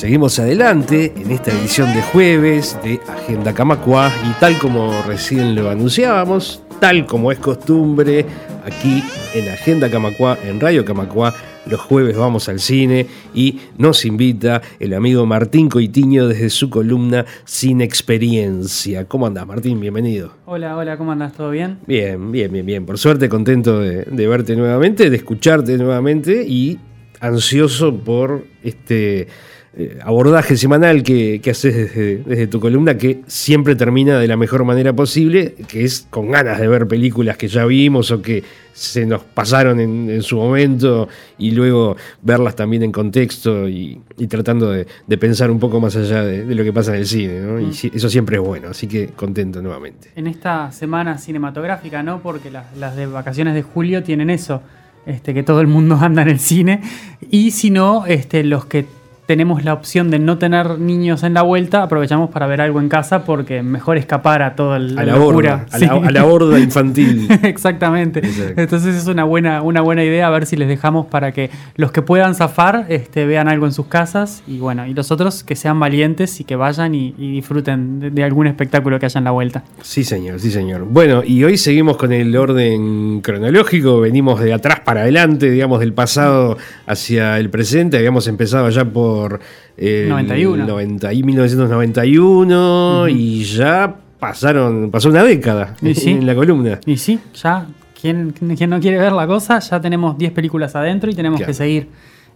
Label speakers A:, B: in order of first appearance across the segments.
A: Seguimos adelante en esta edición de jueves de Agenda Camacua y tal como recién lo anunciábamos, tal como es costumbre, aquí en Agenda Camacua, en Radio Camacua, los jueves vamos al cine y nos invita el amigo Martín Coitiño desde su columna Sin Experiencia. ¿Cómo andás, Martín? Bienvenido.
B: Hola, hola, ¿cómo andás? ¿Todo bien?
A: Bien, bien, bien, bien. Por suerte, contento de, de verte nuevamente, de escucharte nuevamente y ansioso por este eh, abordaje semanal que, haces desde, tu columna, que siempre termina de la mejor manera posible, que es con ganas de ver películas que ya vimos o que se nos pasaron en, su momento y luego verlas también en contexto y, tratando de, pensar un poco más allá de, lo que pasa en el cine, Y mm. eso siempre es bueno, así que contento nuevamente.
B: En esta semana cinematográfica, ¿no? Porque las, de vacaciones de julio tienen eso. Este, que todo el mundo anda en el cine y si no, este, los que tenemos la opción de no tener niños en la vuelta, aprovechamos para ver algo en casa porque mejor escapar a todo el
A: a la, borda, a, la, borda infantil.
B: Exactamente. Entonces es una buena, una buena idea a ver si les dejamos para que los que puedan zafar este, vean algo en sus casas y bueno, y los otros que sean valientes y que vayan y, disfruten de, algún espectáculo que haya en la vuelta.
A: Sí, señor, sí, señor. Bueno, y hoy seguimos con el orden cronológico, venimos de atrás para adelante, digamos, del pasado hacia el presente, habíamos empezado ya por por
B: el 91.
A: 90, 1991 y ya pasaron, pasó una década en la columna.
B: Y sí, ya quien, no quiere ver la cosa, ya tenemos 10 películas adentro y tenemos que seguir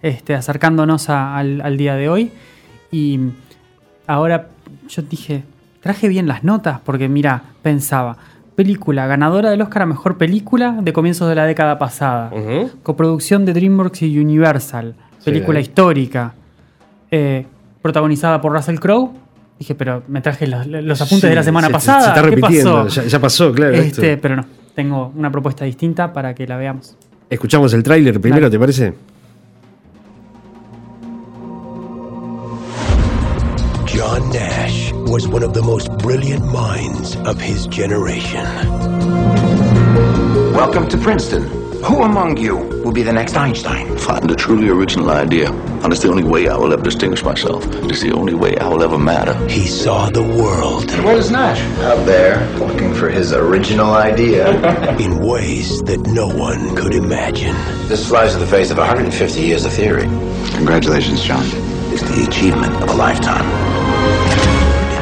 B: este, acercándonos al, día de hoy. Y ahora yo dije, traje bien las notas porque mira, pensaba, película ganadora del Oscar a Mejor Película de comienzos de la década pasada, coproducción de DreamWorks y Universal, película histórica, eh, protagonizada por Russell Crowe. Dije, pero me traje los, apuntes de la semana pasada. Se
A: está repitiendo, Ya, pasó, claro.
B: Este, pero no, tengo una propuesta distinta para que la veamos.
A: Escuchamos el tráiler primero, ¿te parece? John Nash was one of the most brilliant minds of his generation.
C: Welcome to Princeton. Who among you will be the next Einstein?
D: Find a truly original idea. And it's the only way I will ever distinguish myself. It's the only way I will ever matter.
E: He saw the world.
C: And where's Nash?
F: Out there, looking for his original idea.
E: in ways that no one could imagine.
F: This flies in the face of 150 years of theory.
D: Congratulations, John.
F: It's the achievement of a lifetime.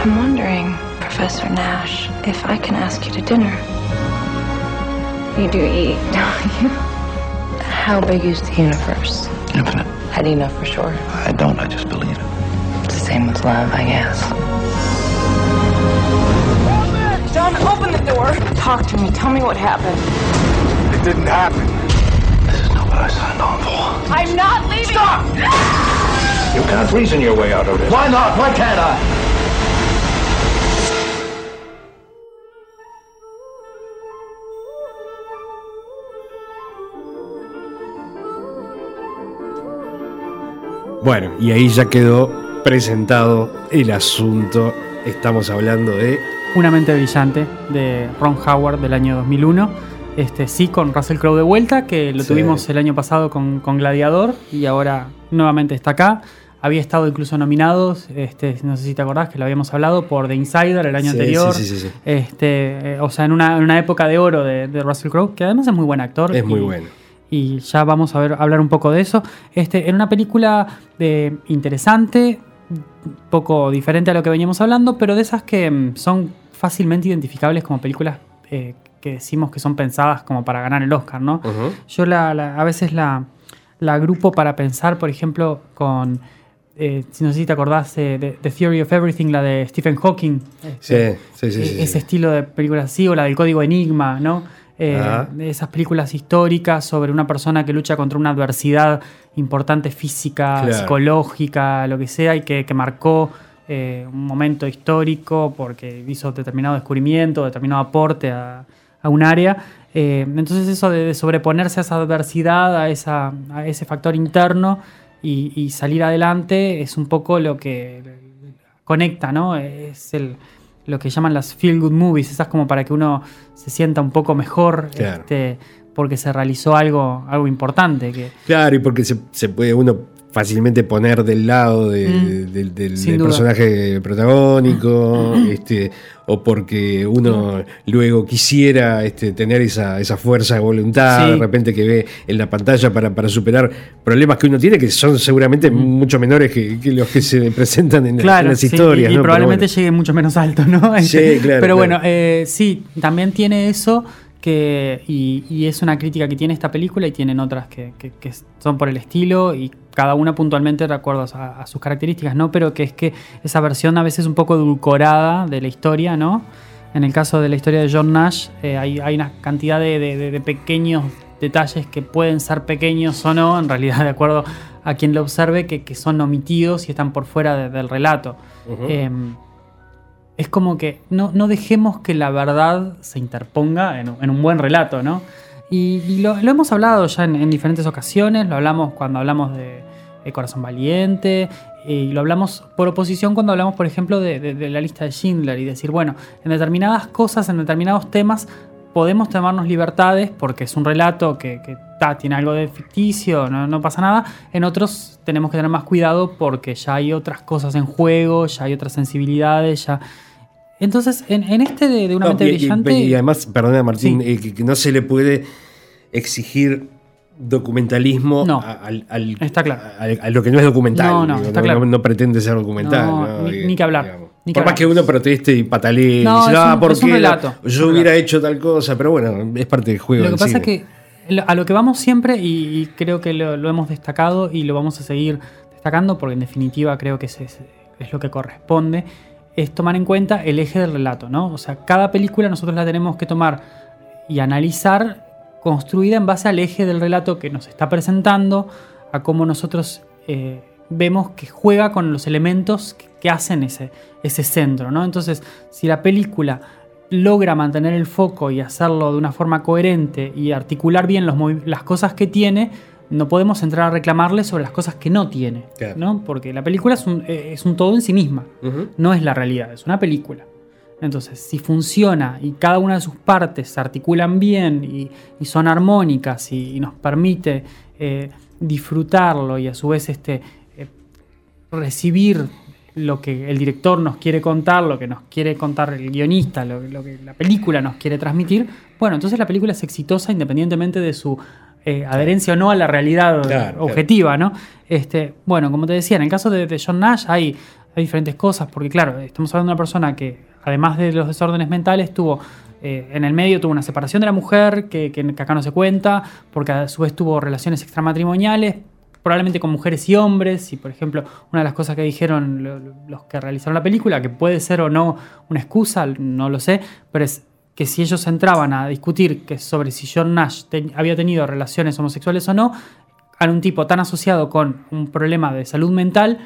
G: I'm wondering, Professor Nash, if I can ask you to dinner. You do eat, don't you? How big is the universe?
D: Infinite.
G: How do you know for sure?
D: I don't, I just believe it.
G: It's the same with love, I guess.
H: John, open the door. Talk to me. Tell me what happened.
I: It didn't happen.
D: This is not what I signed on for.
H: I'm not leaving.
I: Stop! Ah!
F: You can't reason your way out of this.
I: Why not? Why can't I?
A: Bueno, y ahí ya quedó presentado el asunto. Estamos hablando de...
B: Una mente brillante de Ron Howard del año 2001. Este, sí, con Russell Crowe de vuelta, que lo tuvimos el año pasado con, Gladiador y ahora nuevamente está acá. Había estado incluso nominado, este, no sé si te acordás que lo habíamos hablado, por The Insider el año anterior. Sí, sí, este, eh, o sea, en una, época de oro de, Russell Crowe, que además es muy buen actor.
A: Es muy bueno
B: y ya vamos a ver, hablar un poco de eso. Este, en una película de, interesante, poco diferente a lo que veníamos hablando, pero de esas que mm, son fácilmente identificables como películas eh, que decimos que son pensadas como para ganar el Oscar, ¿no? Yo la, a veces la, la, agrupo para pensar, por ejemplo, con... Eh, si no sé si te acordás de The Theory of Everything, la de Stephen Hawking.
A: Este, sí, sí, sí,
B: Ese estilo de películas así, o la del Código Enigma, ¿no? Eh, esas películas históricas sobre una persona que lucha contra una adversidad importante física, psicológica, lo que sea, y que, marcó eh, un momento histórico porque hizo determinado descubrimiento, determinado aporte a, un área. Eh, entonces eso de, sobreponerse a esa adversidad, a, esa, a ese factor interno y, salir adelante es un poco lo que conecta, ¿no? Es el, lo que llaman las feel good movies, esas como para que uno se sienta un poco mejor este, porque se realizó algo, algo importante. Que...
A: Claro, y porque se, puede uno fácilmente poner del lado de-
B: Mm.
A: del, personaje protagónico, este, o porque uno luego quisiera este, tener esa, esa fuerza de voluntad
B: Sí.
A: de repente que ve en la pantalla para, para superar problemas que uno tiene que son seguramente mucho menores que, que los que se presentan en, las historias.
B: y, y
A: ¿no? Pero
B: probablemente
A: bueno.
B: llegue mucho menos alto, ¿no?
A: Sí,
B: Este,
A: claro,
B: Pero bueno,
A: claro.
B: eh, sí, también tiene eso que y, y es una crítica que tiene esta película y tienen otras que, que- que son por el estilo y cada una puntualmente de acuerdo a, a sus características, ¿no? Pero que es que esa versión a veces un poco edulcorada de la historia, ¿no? En el caso de la historia de John Nash, eh, hay, hay una cantidad de, de- de- de pequeños detalles que pueden ser pequeños o no, en realidad de acuerdo a quien lo observe, que, que son omitidos y están por fuera de- del relato. Em, es como que no, no dejemos que la verdad se interponga en, un- en un buen relato, ¿no? Y, y lo, lo hemos hablado ya en, en diferentes ocasiones, lo hablamos cuando hablamos de, de Corazón Valiente, y lo hablamos por oposición cuando hablamos, por ejemplo, de, de- de la lista de Schindler y decir, bueno, en determinadas cosas, en determinados temas, podemos tomarnos libertades porque es un relato que, que, ta, tiene algo de ficticio, no, no pasa nada. En otros tenemos que tener más cuidado porque ya hay otras cosas en juego, ya hay otras sensibilidades, ya... Entonces, en, en este de, de una
A: No,
B: mente
A: y,
B: brillante...
A: y además, perdona Martín,
B: Sí.
A: eh, que no se le puede exigir documentalismo
B: No,
A: al- al-
B: está claro.
A: a- a lo que no es documental.
B: No, no,
A: digo,
B: está claro.
A: no pretende ser documental.
B: No,
A: ¿no?
B: ni- que hablar,
A: digamos,
B: ni que
A: Por más que uno proteste y patalee,
B: No,
A: dice,
B: es
A: "Ah,
B: un-
A: ¿por qué? Yo hubiera hecho tal cosa, pero bueno, es parte del juego.
B: Lo que pasa es que a lo que vamos siempre, y, y creo que lo, lo hemos destacado y lo vamos a seguir destacando, porque en definitiva creo que es, es- es lo que corresponde, es tomar en cuenta el eje del relato, ¿no? O sea, cada película nosotros la tenemos que tomar y analizar construida en base al eje del relato que nos está presentando, a cómo nosotros eh, vemos que juega con los elementos que, que hacen ese, ese centro, ¿no? Entonces, si la película logra mantener el foco y hacerlo de una forma coherente y articular bien los las cosas que tiene, no podemos entrar a reclamarle sobre las cosas que no tiene,
A: Claro.
B: ¿no? Porque la película es un, eh, es un todo en sí misma, no es la realidad, es una película. Entonces, si funciona y cada una de sus partes se articulan bien y, y son armónicas y, y nos permite eh, disfrutarlo y a su vez este, eh, recibir lo que el director nos quiere contar, lo que nos quiere contar el guionista, lo, lo que la película nos quiere transmitir, bueno, entonces la película es exitosa independientemente de su eh, adherencia o no a la realidad
A: Claro, claro.
B: objetiva, ¿no? Este, bueno, como te decía, en el caso de, de John Nash hay, hay diferentes cosas, porque claro, estamos hablando de una persona que, además de los desórdenes mentales, tuvo eh, en el medio tuvo una separación de la mujer, que, acá no se cuenta, porque a su vez tuvo relaciones extramatrimoniales, probablemente con mujeres y hombres, y por ejemplo, una de las cosas que dijeron lo- lo- los que realizaron la película, que puede ser o no una excusa, no lo sé, pero es que si ellos entraban a discutir sobre si John Nash había tenido relaciones homosexuales o no, a un tipo tan asociado con un problema de salud mental,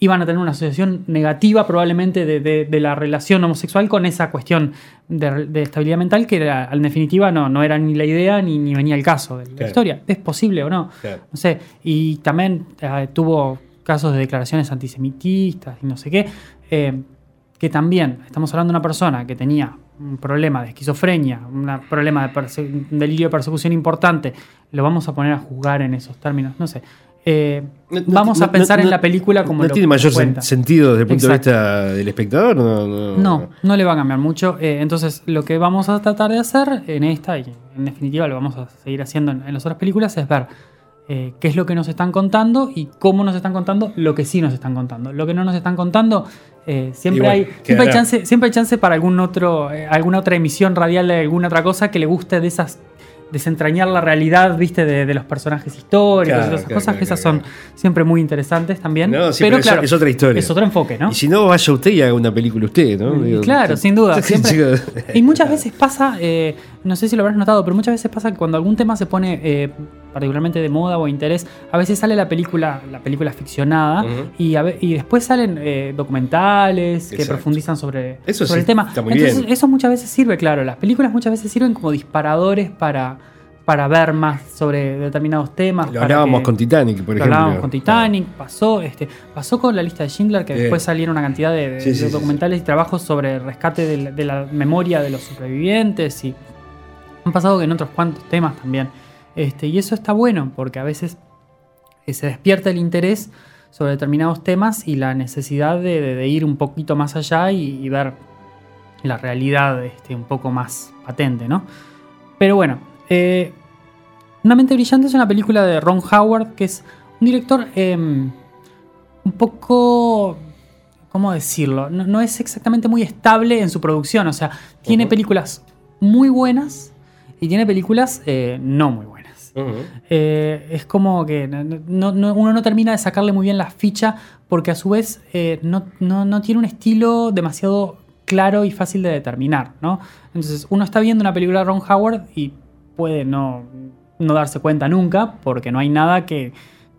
B: iban a tener una asociación negativa probablemente de, de- de la relación homosexual con esa cuestión de, de estabilidad mental que era, en definitiva no, no era ni la idea ni, ni venía el caso de la
A: Claro.
B: historia. ¿Es posible o no?
A: Claro.
B: No sé. Y también eh, tuvo casos de declaraciones antisemitistas y no sé qué, eh, que también estamos hablando de una persona que tenía un problema de esquizofrenia, un problema de un delirio de persecución importante, lo vamos a poner a juzgar en esos términos, no sé. Eh,
A: No- no-
B: vamos a pensar en la película como
A: ¿No
B: lo
A: tiene mayor sen- sentido desde el punto
B: Exacto.
A: de vista del espectador? No, no.
B: Le va a cambiar mucho. Eh, entonces, lo que vamos a tratar de hacer en esta, y en definitiva lo vamos a seguir haciendo en, en las otras películas, es ver eh, qué es lo que nos están contando y cómo nos están contando lo que sí nos están contando. Lo que no nos están contando, eh, siempre,
A: bueno,
B: hay, siempre, hay chance, siempre hay chance para algún otro, eh, alguna otra emisión radial de alguna otra cosa que le guste de esas desentrañar la realidad, viste, de, de los personajes históricos
A: Claro,
B: y todas esas
A: claro,
B: cosas,
A: claro,
B: que esas son siempre muy interesantes también.
A: No, sí,
B: pero claro,
A: es otra historia.
B: Es otro enfoque, ¿no?
A: Y si no, vaya usted y haga una película usted, ¿no? Digo,
B: claro, sin duda. Siempre- y muchas veces pasa, eh, no sé si lo habrás notado, pero muchas veces pasa que cuando algún tema se pone eh, particularmente de moda o interés, a veces sale la película, la película ficcionada y, a y después salen eh, documentales que profundizan sobre,
A: Eso
B: sobre
A: sí,
B: el tema.
A: está muy
B: Entonces,
A: bien.
B: eso muchas veces sirve, claro. Las películas muchas veces sirven como disparadores para, para ver más sobre determinados temas.
A: Lo hablábamos
B: que-
A: con Titanic, por
B: lo
A: ejemplo.
B: hablábamos con Titanic, pasó, este, pasó con la lista de Schindler, que
A: Bien.
B: después salieron una cantidad de, de-
A: Sí, sí,
B: de
A: sí,
B: documentales y trabajos sobre el rescate de la, de la memoria de los supervivientes y han pasado en otros cuantos temas también. Este, y eso está bueno, porque a veces se despierta el interés sobre determinados temas y la necesidad de, ir un poquito más allá y, ver la realidad este, un poco más patente, ¿no? Pero bueno, eh, Una mente brillante es una película de Ron Howard, que es un director em, un poco... ¿Cómo decirlo? No, es exactamente muy estable en su producción, o sea, tiene películas muy buenas y tiene películas eh, no muy buenas. Eh, es como que uno no termina de sacarle muy bien la ficha porque a su vez eh, no, tiene un estilo demasiado claro y fácil de determinar. ¿no? Entonces uno está viendo una película de Ron Howard y puede no, darse cuenta nunca porque no hay nada que,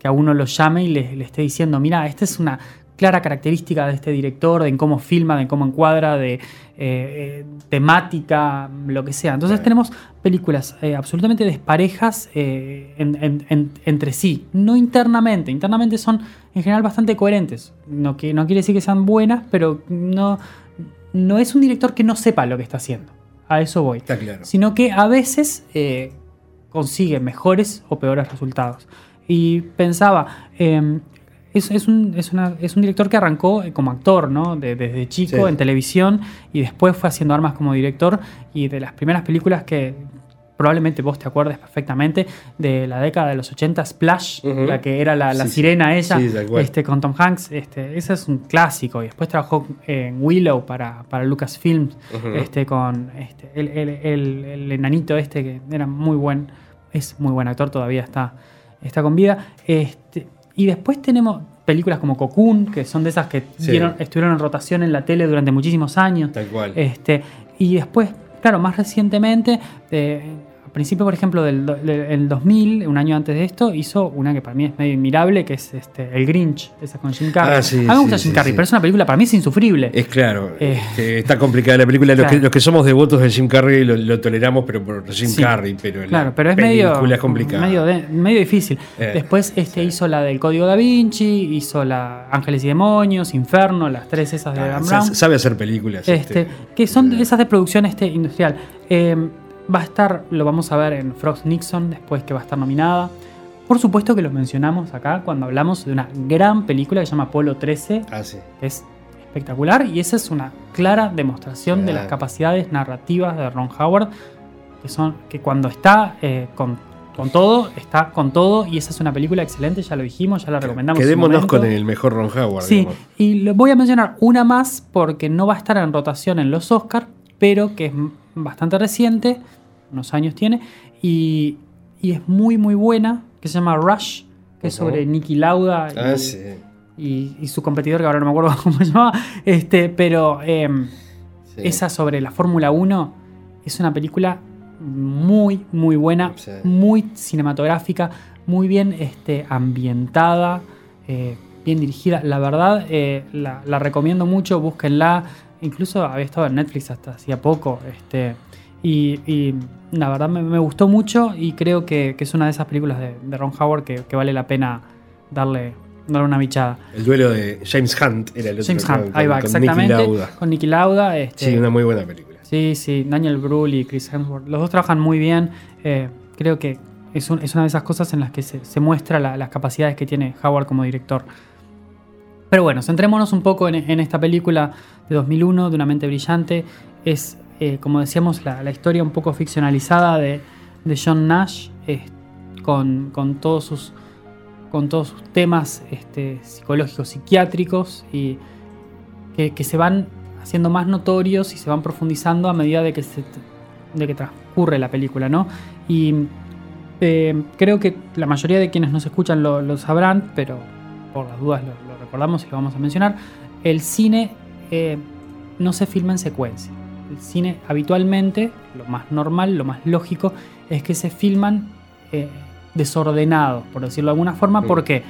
B: a uno lo llame y le esté diciendo, mira, esta es una clara característica de este director, de cómo filma, de cómo encuadra, de eh, eh, temática, lo que sea. Entonces tenemos películas eh, absolutamente desparejas entre sí, no internamente. Internamente son en general bastante coherentes. No, que, no quiere decir que sean buenas, pero no, no es un director que no sepa lo que está haciendo. A eso voy.
A: Está claro.
B: Sino que a veces consigue mejores o peores resultados. Y pensaba, em, es, un, director que arrancó eh, como actor, ¿no? desde chico en televisión y después fue haciendo armas como director. Y de las primeras películas que probablemente vos te acuerdes perfectamente de la década de los 80, Splash, la que era la, sirena ella, este, con Tom Hanks, este, ese es un clásico. Y después trabajó en Willow para, para Lucasfilm, este, con este, el, enanito este que era muy buen, es muy buen actor, todavía está, está con vida. Este, y después tenemos películas como Cocoon, que son de esas que estuvieron en rotación en la tele durante muchísimos años.
A: Tal cual.
B: Este, y después, claro, más recientemente, eh, principio, por ejemplo, del, 2000, un año antes de esto, hizo una que para mí es medio admirable, que es este, El Grinch, esa con Jim Carrey.
A: Ah, a mí
B: me gusta Jim Carrey, pero es una película para mí es insufrible.
A: Es claro, eh, está complicada la película. Los, que, somos devotos de Jim Carrey lo, toleramos, pero por Jim Carrey, pero
B: claro, pero es medio, es complicada. Medio, difícil. Eh, Después este, hizo la del Código Da Vinci, hizo la Ángeles y Demonios, Inferno, las tres esas de ah, Brown.
A: Sabe hacer películas.
B: Este, este que son esas de producción este, industrial. Eh, Va a estar, lo vamos a ver en Frost Nixon después que va a estar nominada. Por supuesto que lo mencionamos acá cuando hablamos de una gran película que se llama Apolo 13.
A: Ah, sí.
B: es espectacular y esa es una clara demostración de las capacidades narrativas de Ron Howard, que son que cuando está eh, con, todo, está con todo y esa es una película excelente, ya lo dijimos, ya la recomendamos.
A: Quedémonos con el mejor Ron Howard.
B: Sí, y le voy a mencionar una más porque no va a estar en rotación en los Oscars, pero que es bastante reciente, unos años tiene, y, es muy muy buena, que se llama Rush, que es sobre Nicky Lauda
A: ah,
B: y, su competidor, que ahora no me acuerdo cómo se llama, este, pero em, esa sobre la Fórmula 1 es una película muy muy buena, muy cinematográfica, muy bien este, ambientada. Eh, bien dirigida. La verdad, eh, la, la, recomiendo mucho, búsquenla incluso había estado en Netflix hasta hacía poco. Este, y, la verdad me, gustó mucho y creo que, es una de esas películas de, Ron Howard que, vale la pena darle, darle una bichada.
A: El duelo de James Hunt era el
B: otro. James Hunt, ahí va, exactamente. Con Nicky Lauda. Este,
A: sí, una muy buena película.
B: Sí, sí, Daniel Brühl y Chris Hemsworth. Los dos trabajan muy bien. Eh, creo que es, una de esas cosas en las que se, muestra las capacidades que tiene Howard como director. Pero bueno, centrémonos un poco en, esta película de 2001, de una mente brillante. Es, eh, como decíamos, la, historia un poco ficcionalizada de, John Nash, con, todos sus, con todos sus temas este, psicológicos, psiquiátricos, y que, se van haciendo más notorios y se van profundizando a medida de que, transcurre la película, ¿no? Y eh, creo que la mayoría de quienes nos escuchan lo, sabrán, pero por las dudas lo, recordamos y lo vamos a mencionar, el cine eh, no se filma en secuencia. El cine habitualmente, lo más normal, lo más lógico, es que se filman eh, desordenados, por decirlo de alguna forma. ¿Por qué?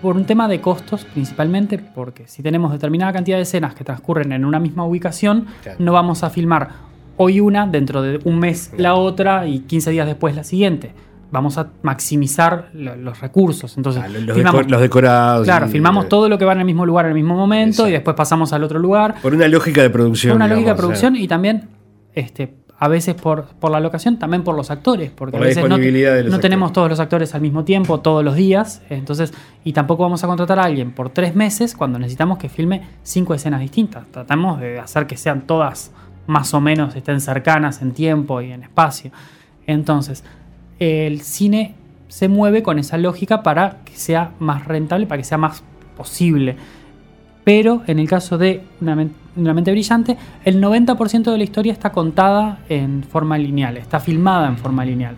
B: Por un tema de costos principalmente, porque si tenemos determinada cantidad de escenas que transcurren en una misma ubicación, no vamos a filmar hoy una, dentro de un mes la otra y 15 días después la siguiente vamos a maximizar los recursos. Entonces,
A: ah, los, decorados.
B: Claro, filmamos todo lo que va en el mismo lugar en el mismo momento y después pasamos al otro lugar.
A: Por una lógica de producción.
B: Por una lógica de producción y también este, a veces por, por la locación, también por los actores, porque
A: Por
B: a veces no,
A: disponibilidad de los
B: no tenemos todos los actores al mismo tiempo, todos los días, entonces, y tampoco vamos a contratar a alguien por tres meses cuando necesitamos que filme cinco escenas distintas. Tratamos de hacer que sean todas más o menos estén cercanas en tiempo y en espacio. Entonces, el cine se mueve con esa lógica para que sea más rentable, para que sea más posible. Pero en el caso de una, men- una mente brillante, el 90% de la historia está contada en forma lineal, está filmada en forma lineal.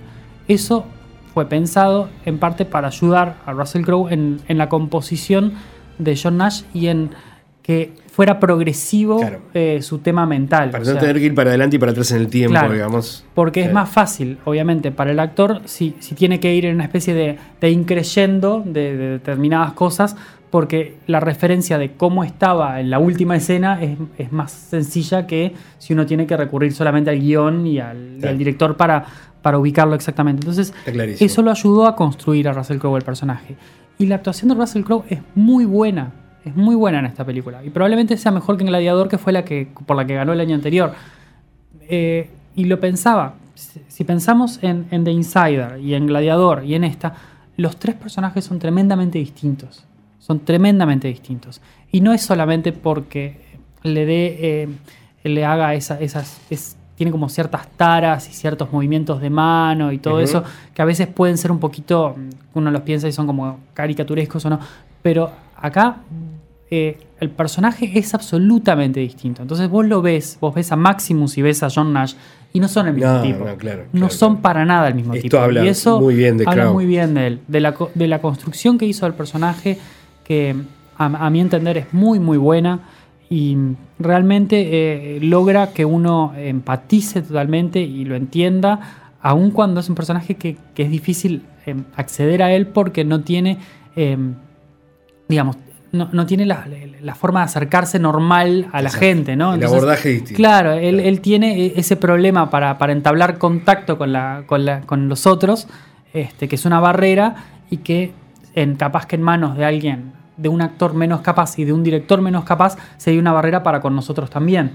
B: Eso fue pensado en parte para ayudar a Russell Crowe en, en la composición de John Nash y en que fuera progresivo
A: Claro.
B: eh, su tema mental.
A: Para no
B: sea,
A: tener que ir para adelante y para atrás en el tiempo,
B: Claro.
A: digamos.
B: porque es más fácil, obviamente, para el actor si, si tiene que ir en una especie de, de increyendo de, de determinadas cosas, porque la referencia de cómo estaba en la última escena es, es más sencilla que si uno tiene que recurrir solamente al guion y al, al director para, para ubicarlo exactamente. Entonces, eso lo ayudó a construir a Russell Crowe el personaje. Y la actuación de Russell Crowe es muy buena. Es muy buena en esta película. Y probablemente sea mejor que en Gladiador, que fue la que, por la que ganó el año anterior. Eh, y lo pensaba. Si, pensamos en, en The Insider y en Gladiador y en esta, los tres personajes son tremendamente distintos. Son tremendamente distintos. Y no es solamente porque le dé. eh, le haga esa- esas. es- tiene como ciertas taras y ciertos movimientos de mano y todo eso, que a veces pueden ser un poquito. mm, Uno los piensa y son como caricaturescos o no. Pero acá eh, el personaje es absolutamente distinto. Entonces vos lo ves, vos ves a Maximus y ves a John Nash y no son el mismo
A: No,
B: tipo.
A: no, claro,
B: no
A: claro,
B: son
A: claro.
B: para nada el mismo
A: Esto
B: tipo.
A: habla
B: y eso
A: muy bien de
B: habla muy bien de él, de la, co- de la construcción que hizo del personaje, que a, a mi entender es muy, muy buena y realmente eh, logra que uno empatice totalmente y lo entienda, aun cuando es un personaje que, que es difícil eh, acceder a él porque no tiene, eh, digamos, no, no tiene la, la forma de acercarse normal a la
A: Exacto.
B: gente, ¿no?
A: El abordaje distinto.
B: Claro, él, él tiene e- ese problema para, para entablar contacto con, la, con, la- con los otros, este, que es una barrera y que en, capaz que en manos de alguien, de un actor menos capaz y de un director menos capaz, sería una barrera para con nosotros también.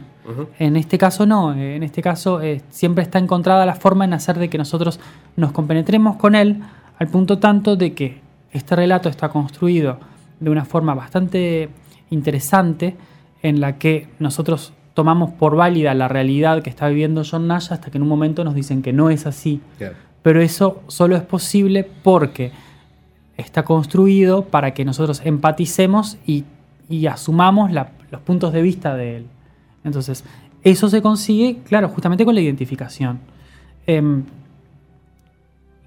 B: En este caso no, en este caso eh, siempre está encontrada la forma en hacer de que nosotros nos compenetremos con él al punto tanto de que este relato está construido de una forma bastante interesante en la que nosotros tomamos por válida la realidad que está viviendo John Nash hasta que en un momento nos dicen que no es así. Pero eso solo es posible porque está construido para que nosotros empaticemos y, y asumamos la- los puntos de vista de él. Entonces, eso se consigue, claro, justamente con la identificación. Em,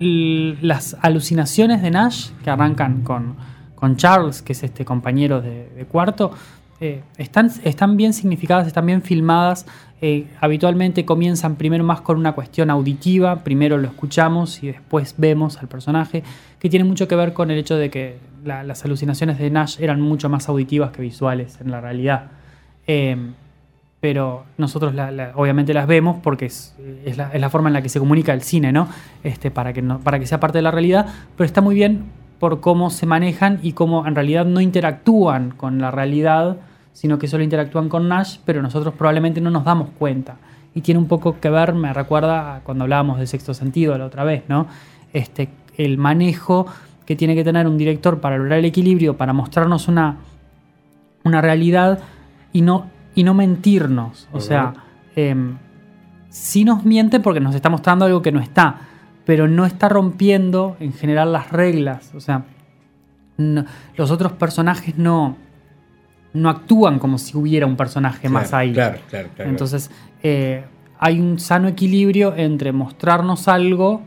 B: las alucinaciones de Nash, que arrancan con, con Charles, que es este compañero de, cuarto, eh, están, bien significadas, están bien filmadas. eh, habitualmente comienzan primero más con una cuestión auditiva, primero lo escuchamos y después vemos al personaje, que tiene mucho que ver con el hecho de que la- las alucinaciones de Nash eran mucho más auditivas que visuales en la realidad. Em, pero nosotros obviamente las vemos porque es, es la, es la forma en la que se comunica el cine, ¿no? Este, para, que no, para que sea parte de la realidad, pero está muy bien por cómo se manejan y cómo en realidad no interactúan con la realidad, sino que solo interactúan con Nash, pero nosotros probablemente no nos damos cuenta. Y tiene un poco que ver, me recuerda a cuando hablábamos de sexto sentido la otra vez, ¿no? Este, el manejo que tiene que tener un director para lograr el equilibrio, para mostrarnos una, una realidad y no, y no mentirnos. O sea, em, sí nos miente porque nos está mostrando algo que no está, pero no está rompiendo en general las reglas. O sea, no- los otros personajes no, no actúan como si hubiera un personaje más ahí.
A: Claro, claro, claro.
B: Entonces, eh, hay un sano equilibrio entre mostrarnos algo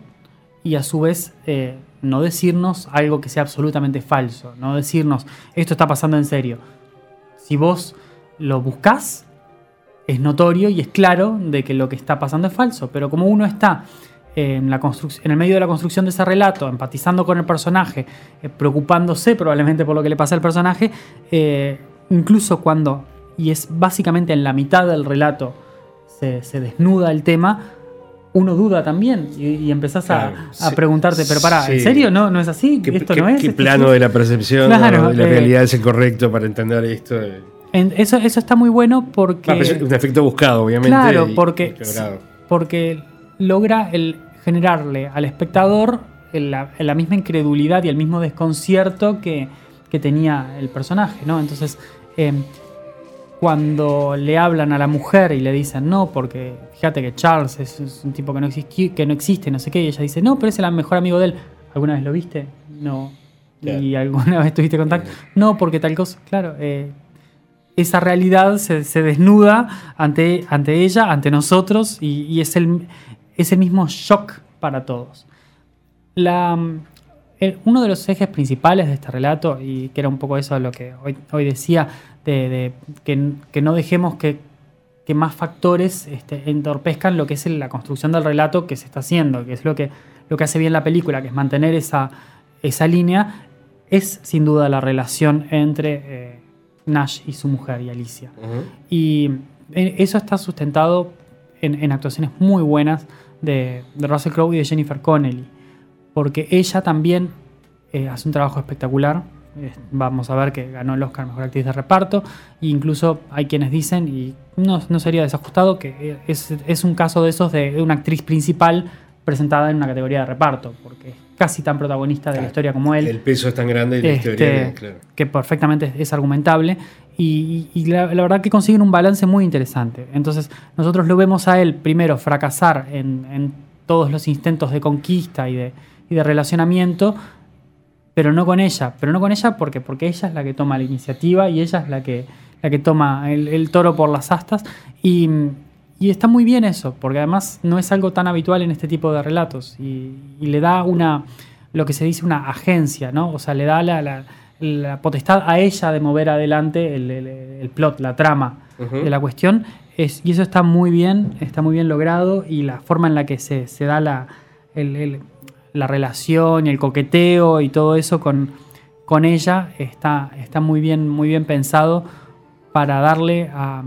B: y a su vez eh, no decirnos algo que sea absolutamente falso, no decirnos esto está pasando en serio. Si vos lo buscás, es notorio y es claro de que lo que está pasando es falso, pero como uno está en, la en el medio de la construcción de ese relato, empatizando con el personaje, eh, preocupándose probablemente por lo que le pasa al personaje, eh, incluso cuando, y es básicamente en la mitad del relato, se, se desnuda el tema, uno duda también y, y empezás a-
A: Claro,
B: a,
A: sí,
B: preguntarte, pero pará, ¿en serio? ¿No, ¿No es así?
A: ¿Qué,
B: ¿Esto
A: qué-
B: no es?
A: qué
B: ¿Esto
A: plano de la percepción
B: Claro,
A: o de la
B: eh,
A: realidad es el correcto para entender esto?
B: En- eso, eso está muy bueno porque...
A: ah, es un efecto buscado, obviamente.
B: Claro, porque porque logra el generarle al espectador la, la misma incredulidad y el mismo desconcierto que, que tenía el personaje, ¿no? Entonces, em, cuando le hablan a la mujer y le dicen no, porque fíjate que Charles es, un tipo que no, que no existe, no sé qué, y ella dice, no, pero es el mejor amigo de él. ¿Alguna vez lo viste? No. ¿Y alguna vez tuviste contacto? No, porque tal cosa. Claro, eh, esa realidad se, desnuda ante, ante ella, ante nosotros, y, es, el, es el mismo shock para todos. La, uno de los ejes principales de este relato, y que era un poco eso lo que hoy, hoy decía, de, que, no dejemos que, más factores este, entorpezcan lo que es la construcción del relato que se está haciendo, que es lo que, lo que hace bien la película, que es mantener esa, esa línea, es sin duda la relación entre eh, Nash y su mujer y Alicia. Y eh, eso está sustentado en, actuaciones muy buenas de, de Russell Crowe y de Jennifer Connelly porque ella también eh, hace un trabajo espectacular. vamos a ver que ganó el Oscar Mejor Actriz de Reparto. E incluso hay quienes dicen, y no, sería desajustado, que es, un caso de esos de una actriz principal presentada en una categoría de reparto, porque es casi tan protagonista de la historia como él.
A: El peso es tan grande de la
B: este,
A: historia, claro.
B: que perfectamente es, argumentable. Y, la, verdad que consiguen un balance muy interesante. Entonces, nosotros lo vemos a él primero fracasar en todos los intentos de conquista y de, y de relacionamiento, pero no con ella. Pero no con ella porque, porque ella es la que toma la iniciativa y ella es la que, la que toma el, toro por las astas. Y, está muy bien eso, porque además no es algo tan habitual en este tipo de relatos. Y, le da una, lo que se dice una agencia, ¿no? O sea, le da la, potestad a ella de mover adelante el, plot, la trama de la cuestión. Es, y eso está muy bien, está muy bien logrado y la forma en la que se, se da la, el, la relación y el coqueteo y todo eso con, con ella está, está muy, bien, muy bien pensado para darle a,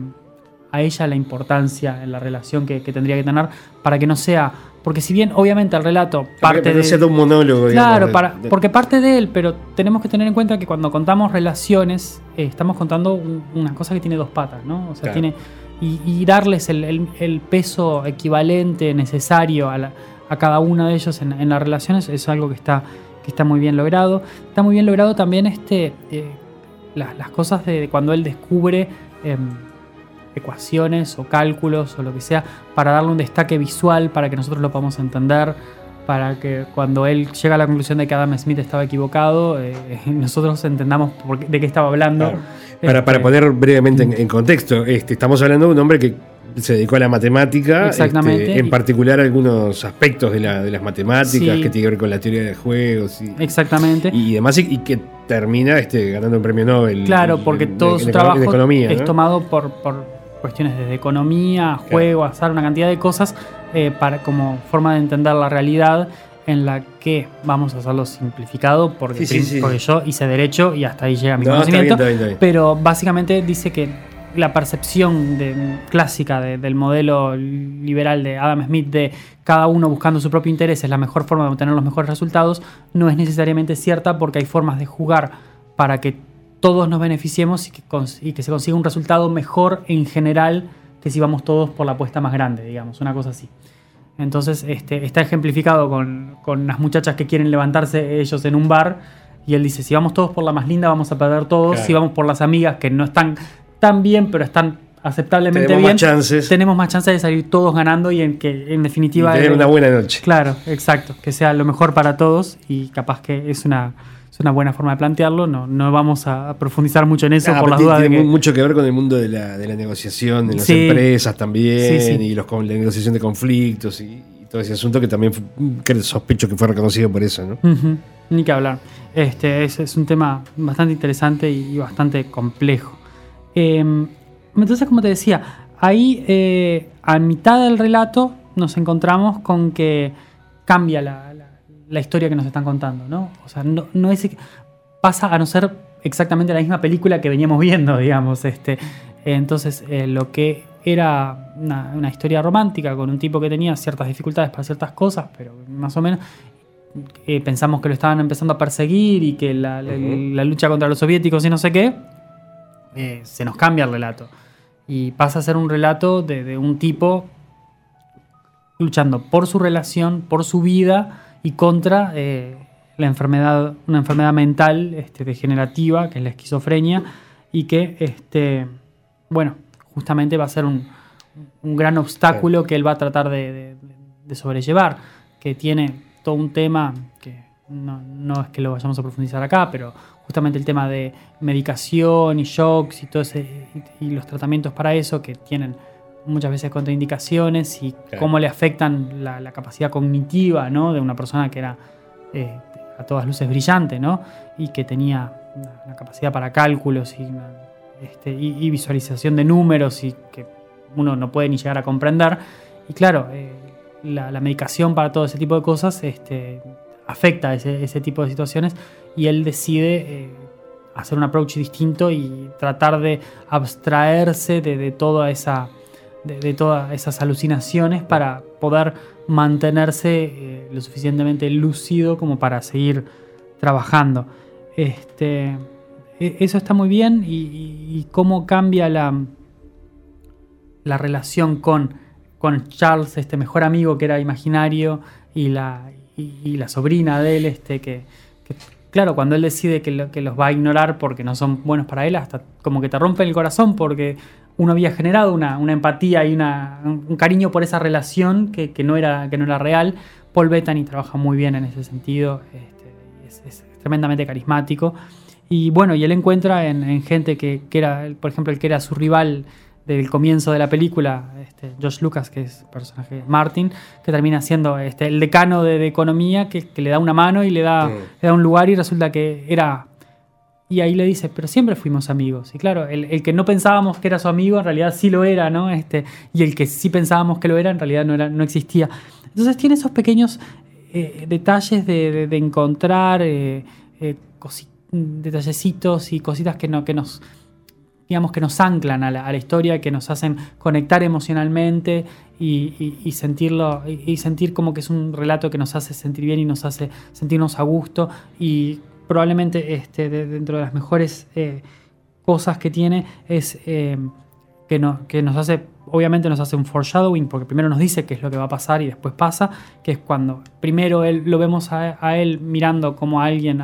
B: ella la importancia en la relación que, tendría que tener para que no sea porque si bien obviamente el relato parte
A: de un monólogo
B: claro para, porque parte de él pero tenemos que tener en cuenta que cuando contamos relaciones eh, estamos contando una cosa que tiene dos patas no o sea tiene y, darles el, peso equivalente necesario a la, a cada uno de ellos en, las relaciones, es algo que está, que está muy bien logrado. Está muy bien logrado también este, eh, las, cosas de, cuando él descubre em, ecuaciones o cálculos o lo que sea, para darle un destaque visual, para que nosotros lo podamos entender, para que cuando él llega a la conclusión de que Adam Smith estaba equivocado, eh, nosotros entendamos de qué estaba hablando.
A: Para, para, este, poner brevemente en, contexto, este, estamos hablando de un hombre que se dedicó a la matemática,
B: Exactamente.
A: Este, en particular algunos aspectos de, las matemáticas que tiene que ver con la teoría de juegos. Y,
B: Exactamente.
A: Y, demás, y, que termina este, ganando un premio Nobel.
B: Claro, porque todo su trabajo es tomado por, cuestiones de economía, juego, azar, una cantidad de cosas eh, para, como forma de entender la realidad en la que vamos a hacerlo simplificado porque, yo hice derecho y hasta ahí llega mi conocimiento. Pero básicamente dice que la percepción clásica del modelo liberal de Adam Smith de cada uno buscando su propio interés es la mejor forma de obtener los mejores resultados, no es necesariamente cierta porque hay formas de jugar para que todos nos beneficiemos y que, se consiga un resultado mejor en general que si vamos todos por la apuesta más grande, digamos, una cosa así. Entonces este, está ejemplificado con, con las muchachas que quieren levantarse ellos en un bar y él dice, si vamos todos por la más linda vamos a perder todos, si vamos por las amigas que no están tan bien, pero están aceptablemente
A: tenemos
B: bien,
A: más chances.
B: tenemos más chances de salir todos ganando y en que en definitiva...
A: tener una buena noche.
B: Claro, exacto, que sea lo mejor para todos y capaz que es una, es una buena forma de plantearlo, no, no vamos a profundizar mucho en eso por las dudas.
A: Tiene mucho que ver con el mundo de la, de la negociación, de las empresas también, y los, la negociación de conflictos y, todo ese asunto que también sospecho que fue reconocido por eso, ¿no?
B: Ni que hablar. Este es, es un tema bastante interesante y bastante complejo. Em, entonces, como te decía, ahí eh, a mitad del relato nos encontramos con que cambia la, historia que nos están contando, ¿no? O sea, no, es, pasa a no ser exactamente la misma película que veníamos viendo, digamos. Este. Entonces, eh, lo que era una, historia romántica con un tipo que tenía ciertas dificultades para ciertas cosas, pero más o menos eh, pensamos que lo estaban empezando a perseguir y que la, lucha contra los soviéticos y no sé qué, eh, se nos cambia el relato. Y pasa a ser un relato de, un tipo luchando por su relación, por su vida y contra eh, la enfermedad, una enfermedad mental este, degenerativa, que es la esquizofrenia, y que, este, bueno, justamente va a ser un, gran obstáculo que él va a tratar de, sobrellevar, que tiene todo un tema que no, es que lo vayamos a profundizar acá, pero justamente el tema de medicación y shocks y todo ese, y los tratamientos para eso que tienen muchas veces contraindicaciones y cómo le afectan la, capacidad cognitiva ¿no? de una persona que era eh, a todas luces brillante ¿no? y que tenía una, capacidad para cálculos este, y, visualización de números y que uno no puede ni llegar a comprender. Y claro, eh, la, medicación para todo ese tipo de cosas este, afecta ese, ese, tipo de situaciones y él decide eh, hacer un approach distinto y tratar de abstraerse de, de toda esa de, todas esas alucinaciones para poder mantenerse eh, lo suficientemente lúcido como para seguir trabajando. Este, e, eso está muy bien y, cómo cambia la, la relación con, con, Charles, este mejor amigo que era imaginario, y la, y, la sobrina de él, este, que, claro, cuando él decide que, que, los va a ignorar porque no son buenos para él, hasta como que te rompe el corazón porque uno había generado una, empatía y un cariño por esa relación que, no era, que no era real. Paul Bettany trabaja muy bien en ese sentido, este, es, tremendamente carismático. Y bueno, y él encuentra en, gente que, era, por ejemplo, el que era su rival del comienzo de la película, este, Josh Lucas, que es el personaje Martin, que termina siendo este, el decano de, economía, que, le da una mano y le da, le da un lugar y resulta que era y ahí le dice, pero siempre fuimos amigos. Y claro, el, que no pensábamos que era su amigo, en realidad sí lo era, ¿no? Este, y el que sí pensábamos que lo era, en realidad no, era, no existía. Entonces tiene esos pequeños eh, detalles de, encontrar eh, eh, detallecitos y cositas que, no, que nos digamos que nos anclan a la, historia, que nos hacen conectar emocionalmente y, sentirlo, y, sentir como que es un relato que nos hace sentir bien y nos hace sentirnos a gusto y probablemente este, dentro de las mejores eh, cosas que tiene es eh, que, no, que nos hace, obviamente nos hace un foreshadowing, porque primero nos dice qué es lo que va a pasar y después pasa, que es cuando primero él, lo vemos a, él mirando como a alguien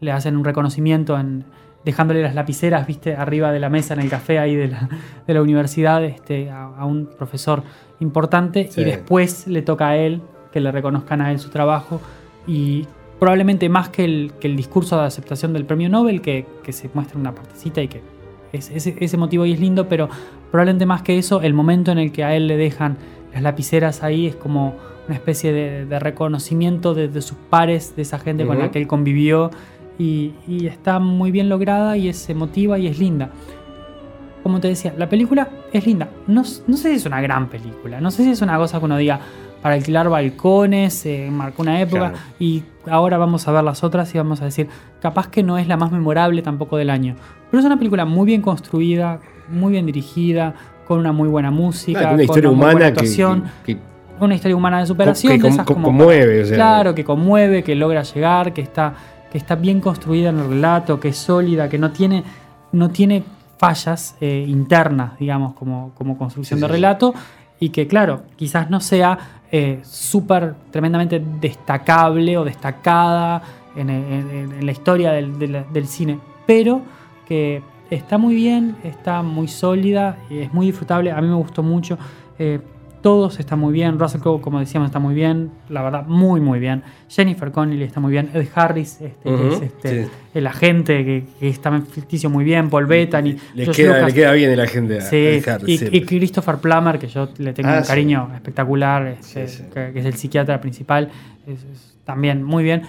B: le hacen un reconocimiento en, dejándole las lapiceras, viste, arriba de la mesa en el café ahí de la, de la universidad, este, a, un profesor importante, y después le toca a él que le reconozcan a él su trabajo y probablemente más que el, que el discurso de aceptación del premio Nobel, que, se muestra una partecita y que es, ese, motivo ahí es lindo, pero probablemente más que eso, el momento en el que a él le dejan las lapiceras ahí es como una especie de, reconocimiento de, sus pares, de esa gente con la que él convivió, y, está muy bien lograda y es emotiva y es linda. Como te decía, la película es linda. No, no sé si es una gran película, no sé si es una cosa que uno diga, para alquilar balcones, eh, marcó una época y ahora vamos a ver las otras y vamos a decir, capaz que no es la más memorable tampoco del año, pero es una película muy bien construida, muy bien dirigida, con una muy buena música,
A: una historia
B: con
A: una humana
B: actuación.
A: Que,
B: una historia humana de superación.
A: Que, conmueve.
B: Claro, que conmueve, que logra llegar, que está, que está bien construida en el relato, que es sólida, que no tiene, no tiene fallas eh, internas, digamos, como, como construcción de relato, y que, claro, quizás no sea eh, súper tremendamente destacable o destacada en, la historia del, cine, pero que está muy bien, está muy sólida, es muy disfrutable, a mí me gustó mucho. Eh, todos están muy bien. Russell Crowe, como decíamos, está muy bien. La verdad, muy, muy bien. Jennifer Connelly está muy bien. Ed Harris, este, que es este, el agente que, está en ficticio muy bien. Paul Bettany.
A: Le, queda, le queda, bien el agente
B: sí. Ed Harris. Y, Christopher Plummer, que yo le tengo ah, un cariño espectacular, este, que, es el psiquiatra principal. también muy bien.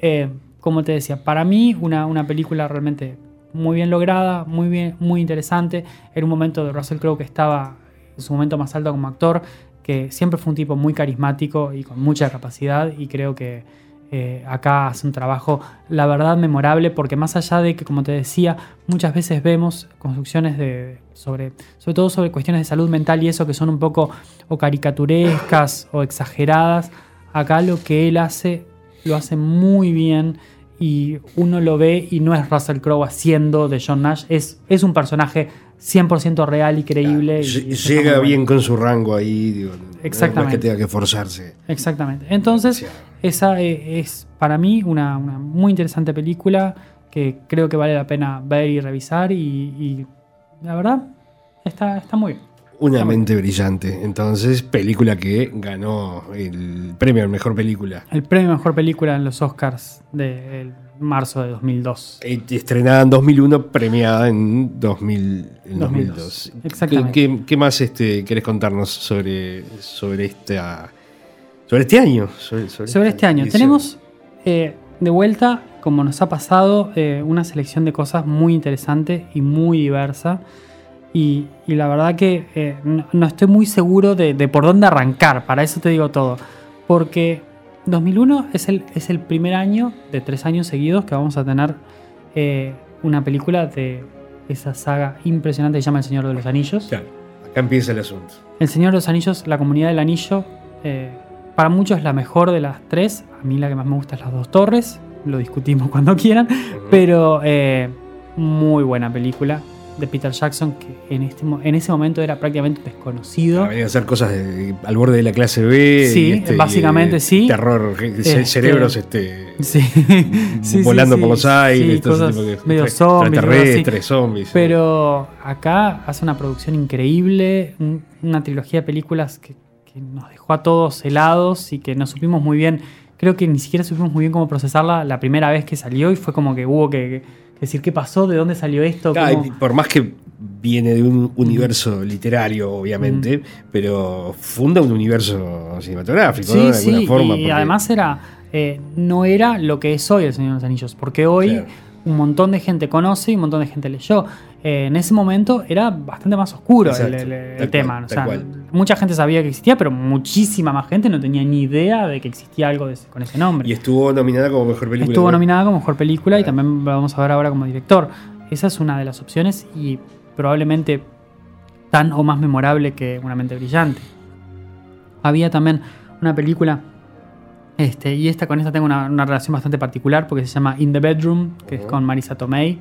B: Eh, como te decía, para mí, una, una película realmente muy bien lograda, muy, bien, muy interesante. Era un momento de Russell Crowe que estaba en su momento más alto como actor, que siempre fue un tipo muy carismático y con mucha capacidad y creo que eh, acá hace un trabajo, la verdad, memorable, porque más allá de que, como te decía, muchas veces vemos construcciones de, sobre, sobre todo sobre cuestiones de salud mental y eso que son un poco o caricaturescas o exageradas, acá lo que él hace lo hace muy bien y uno lo ve y no es Russell Crowe haciendo de John Nash, es, es un personaje 100% real y creíble.
A: llega bien con su rango ahí, digo, Exactamente. No es que tenga que forzarse.
B: Exactamente. Entonces, esa eh, es para mí una, muy interesante película que creo que vale la pena ver y revisar y, la verdad está, está muy bien.
A: Una mente brillante. Entonces, película que ganó el premio a mejor película.
B: El premio a mejor película en los Oscars de marzo de 2002.
A: Estrenada en 2001, premiada en, 2002. Exactamente. ¿Qué, más este, querés contarnos sobre, sobre, esta, sobre este año?
B: Sobre, este año. Tenemos eh, de vuelta, como nos ha pasado, eh, una selección de cosas muy interesante y muy diversa. Y, la verdad que eh, no, estoy muy seguro de, por dónde arrancar, para eso te digo todo. Porque 2001 es el, es el primer año de tres años seguidos que vamos a tener eh, una película de esa saga impresionante que se llama El Señor de los Anillos.
A: Claro, acá empieza el asunto.
B: El Señor de los Anillos, la comunidad del anillo, eh, para muchos es la mejor de las tres. A mí la que más me gusta es Las Dos Torres. Lo discutimos cuando quieran. Pero muy buena película de Peter Jackson, que en, este, en ese momento era prácticamente desconocido.
A: venía a hacer cosas al borde de la clase B.
B: Sí, este, básicamente sí.
A: Terror, este, cerebros este, volando por los aires,
B: cosas medio zombies, zombies. Pero acá hace una producción increíble, una trilogía de películas que, que nos dejó a todos helados y que no supimos muy bien. Creo que ni siquiera supimos muy bien cómo procesarla la primera vez que salió y fue como que hubo que decir, ¿qué pasó? ¿De dónde salió esto?
A: por más que viene de un universo literario, obviamente, pero funda un universo cinematográfico,
B: sí, De alguna forma. Y además era, eh, no era lo que es hoy el Señor de los Anillos, porque hoy un montón de gente conoce y un montón de gente leyó. Eh, en ese momento era bastante más oscuro el, tema. Mucha gente sabía que existía, pero muchísima más gente no tenía ni idea de que existía algo con ese nombre.
A: Y estuvo nominada como mejor película.
B: Estuvo nominada como mejor película y también lo vamos a ver ahora como director. Esa es una de las opciones y probablemente tan o más memorable que Una mente brillante. Había también una película este, y esta con esta tengo una, relación bastante particular porque se llama In the Bedroom, que es con Marisa Tomei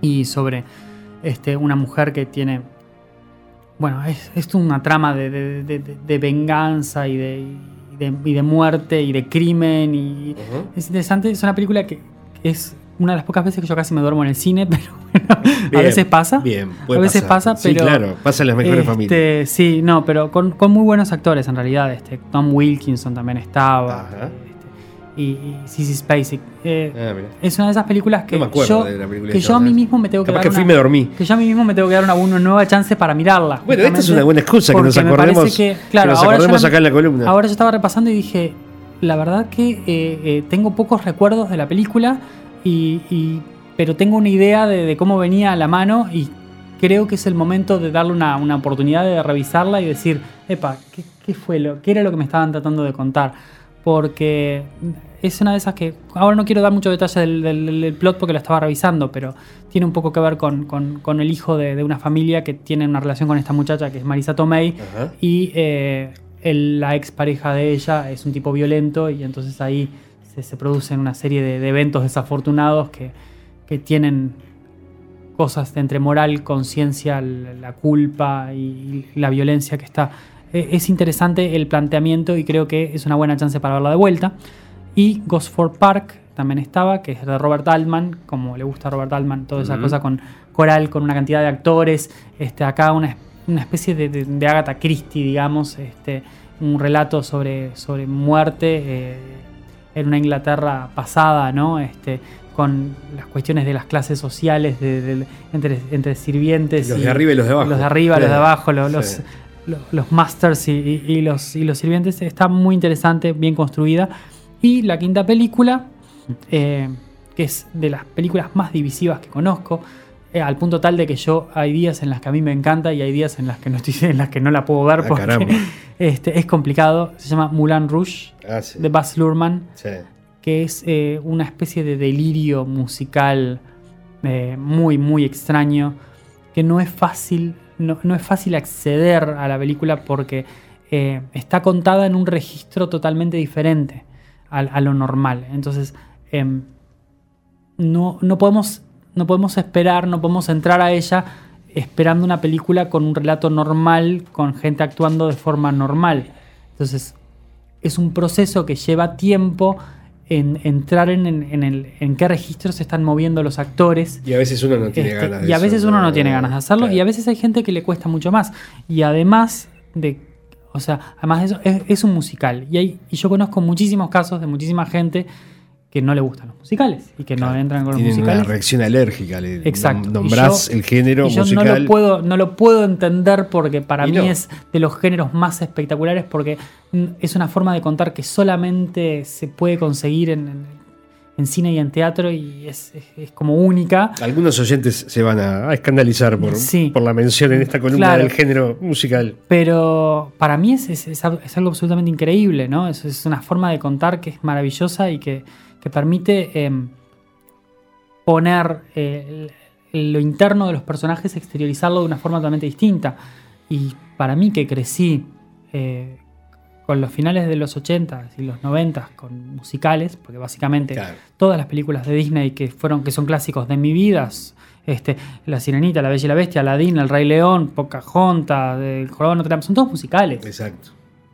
B: y sobre este, una mujer que tiene. Bueno, es, es una trama de, venganza y de, y de, muerte y de crimen. Y Es interesante, es una película que, es una de las pocas veces que yo casi me duermo en el cine, pero bueno, a veces pasa.
A: Bien,
B: a veces pasa, pero.
A: Sí, claro, pasa en las mejores este, familias.
B: Sí, no, pero con, con, muy buenos actores en realidad. Este, Tom Wilkinson también estaba. Ajá y, Sissy Spacek. Eh, ah, es una de esas películas que yo, que yo a mí mismo me tengo que dar
A: que una, me dormí.
B: Que yo a mí mismo me tengo que dar una, nueva chance para mirarla.
A: Bueno, esta es una buena excusa que nos acordemos, que, claro, nos acordemos acá en la columna.
B: Ahora yo estaba repasando y dije, la verdad que eh, eh, tengo pocos recuerdos de la película, y, pero tengo una idea de, cómo venía a la mano y creo que es el momento de darle una, una oportunidad de revisarla y decir, epa, ¿qué, ¿qué, fue lo, ¿qué era lo que me estaban tratando de contar? Porque es una de esas que ahora no quiero dar mucho detalle del, plot porque lo estaba revisando, pero tiene un poco que ver con, el hijo de, una familia que tiene una relación con esta muchacha que es Marisa Tomei y eh, la ex pareja de ella es un tipo violento y entonces ahí se, producen una serie de, eventos desafortunados que, tienen cosas de entre moral, conciencia, la culpa y la violencia que está es interesante el planteamiento y creo que es una buena chance para verla de vuelta. Y Gosford Park también estaba, que es de Robert Altman, como le gusta a Robert Altman, toda esa cosa con coral, con una cantidad de actores. Este, acá una, especie de, Agatha Christie, digamos, este, un relato sobre, sobre muerte eh, en una Inglaterra pasada, ¿no? Este, con las cuestiones de las clases sociales de, entre, sirvientes.
A: Los de arriba y los de abajo.
B: Los de arriba, los de abajo, los, los masters y, los, y los sirvientes. Está muy interesante, bien construida. Y la quinta película, eh, que es de las películas más divisivas que conozco, eh, al punto tal de que yo hay días en las que a mí me encanta y hay días en las que no estoy en las que no la puedo ver ah, porque este, es complicado. Se llama Mulan Rouge ah, de Baz Luhrmann, que es eh, una especie de delirio musical muy, muy extraño, que no es fácil no, es fácil acceder a la película porque eh, está contada en un registro totalmente diferente a, lo normal. Entonces, em, no, no, podemos, no podemos esperar, no podemos entrar a ella esperando una película con un relato normal, con gente actuando de forma normal. Entonces, es un proceso que lleva tiempo en entrar en, el, en qué registros se están moviendo los actores.
A: Y a veces uno no tiene
B: Este,
A: ganas de
B: Y a veces
A: eso,
B: uno no
A: ¿no?
B: tiene ganas de hacerlo.
A: Claro.
B: Y a veces hay gente que le cuesta mucho más. Y además de. O sea, además de eso, es, es un musical. Y, hay, y yo conozco muchísimos casos de muchísima gente que no le gustan los musicales y que no entran con los
A: Tienen una
B: musicales.
A: reacción alérgica. Le
B: Exacto.
A: nom- Nombrás
B: yo-
A: el género
B: y yo
A: musical.
B: No lo, puedo, no lo puedo entender porque para
A: Y
B: mí
A: no.
B: es de los géneros más espectaculares porque es una forma de contar que solamente se puede conseguir en, en- en cine y en teatro y es, es- es como única.
A: Algunos oyentes se van a, a escandalizar por,
B: Sí.
A: por la mención en esta columna
B: Claro.
A: del género musical.
B: Pero para mí es, es- es al- es algo absolutamente increíble, ¿no? Es, una forma de contar que es maravillosa y que, que permite em, poner eh, lo interno de los personajes, exteriorizarlo de una forma totalmente distinta. Y para mí que crecí eh, con los finales de los 80 y los 90 con musicales, porque básicamente
A: Claro.
B: todas las películas de Disney que fueron que son clásicos de mi vida, este, La Sirenita, La Bella y la Bestia, Aladdin, El Rey León, Pocahontas, El Jorobado Notre Dame, son todos musicales.
A: Exacto.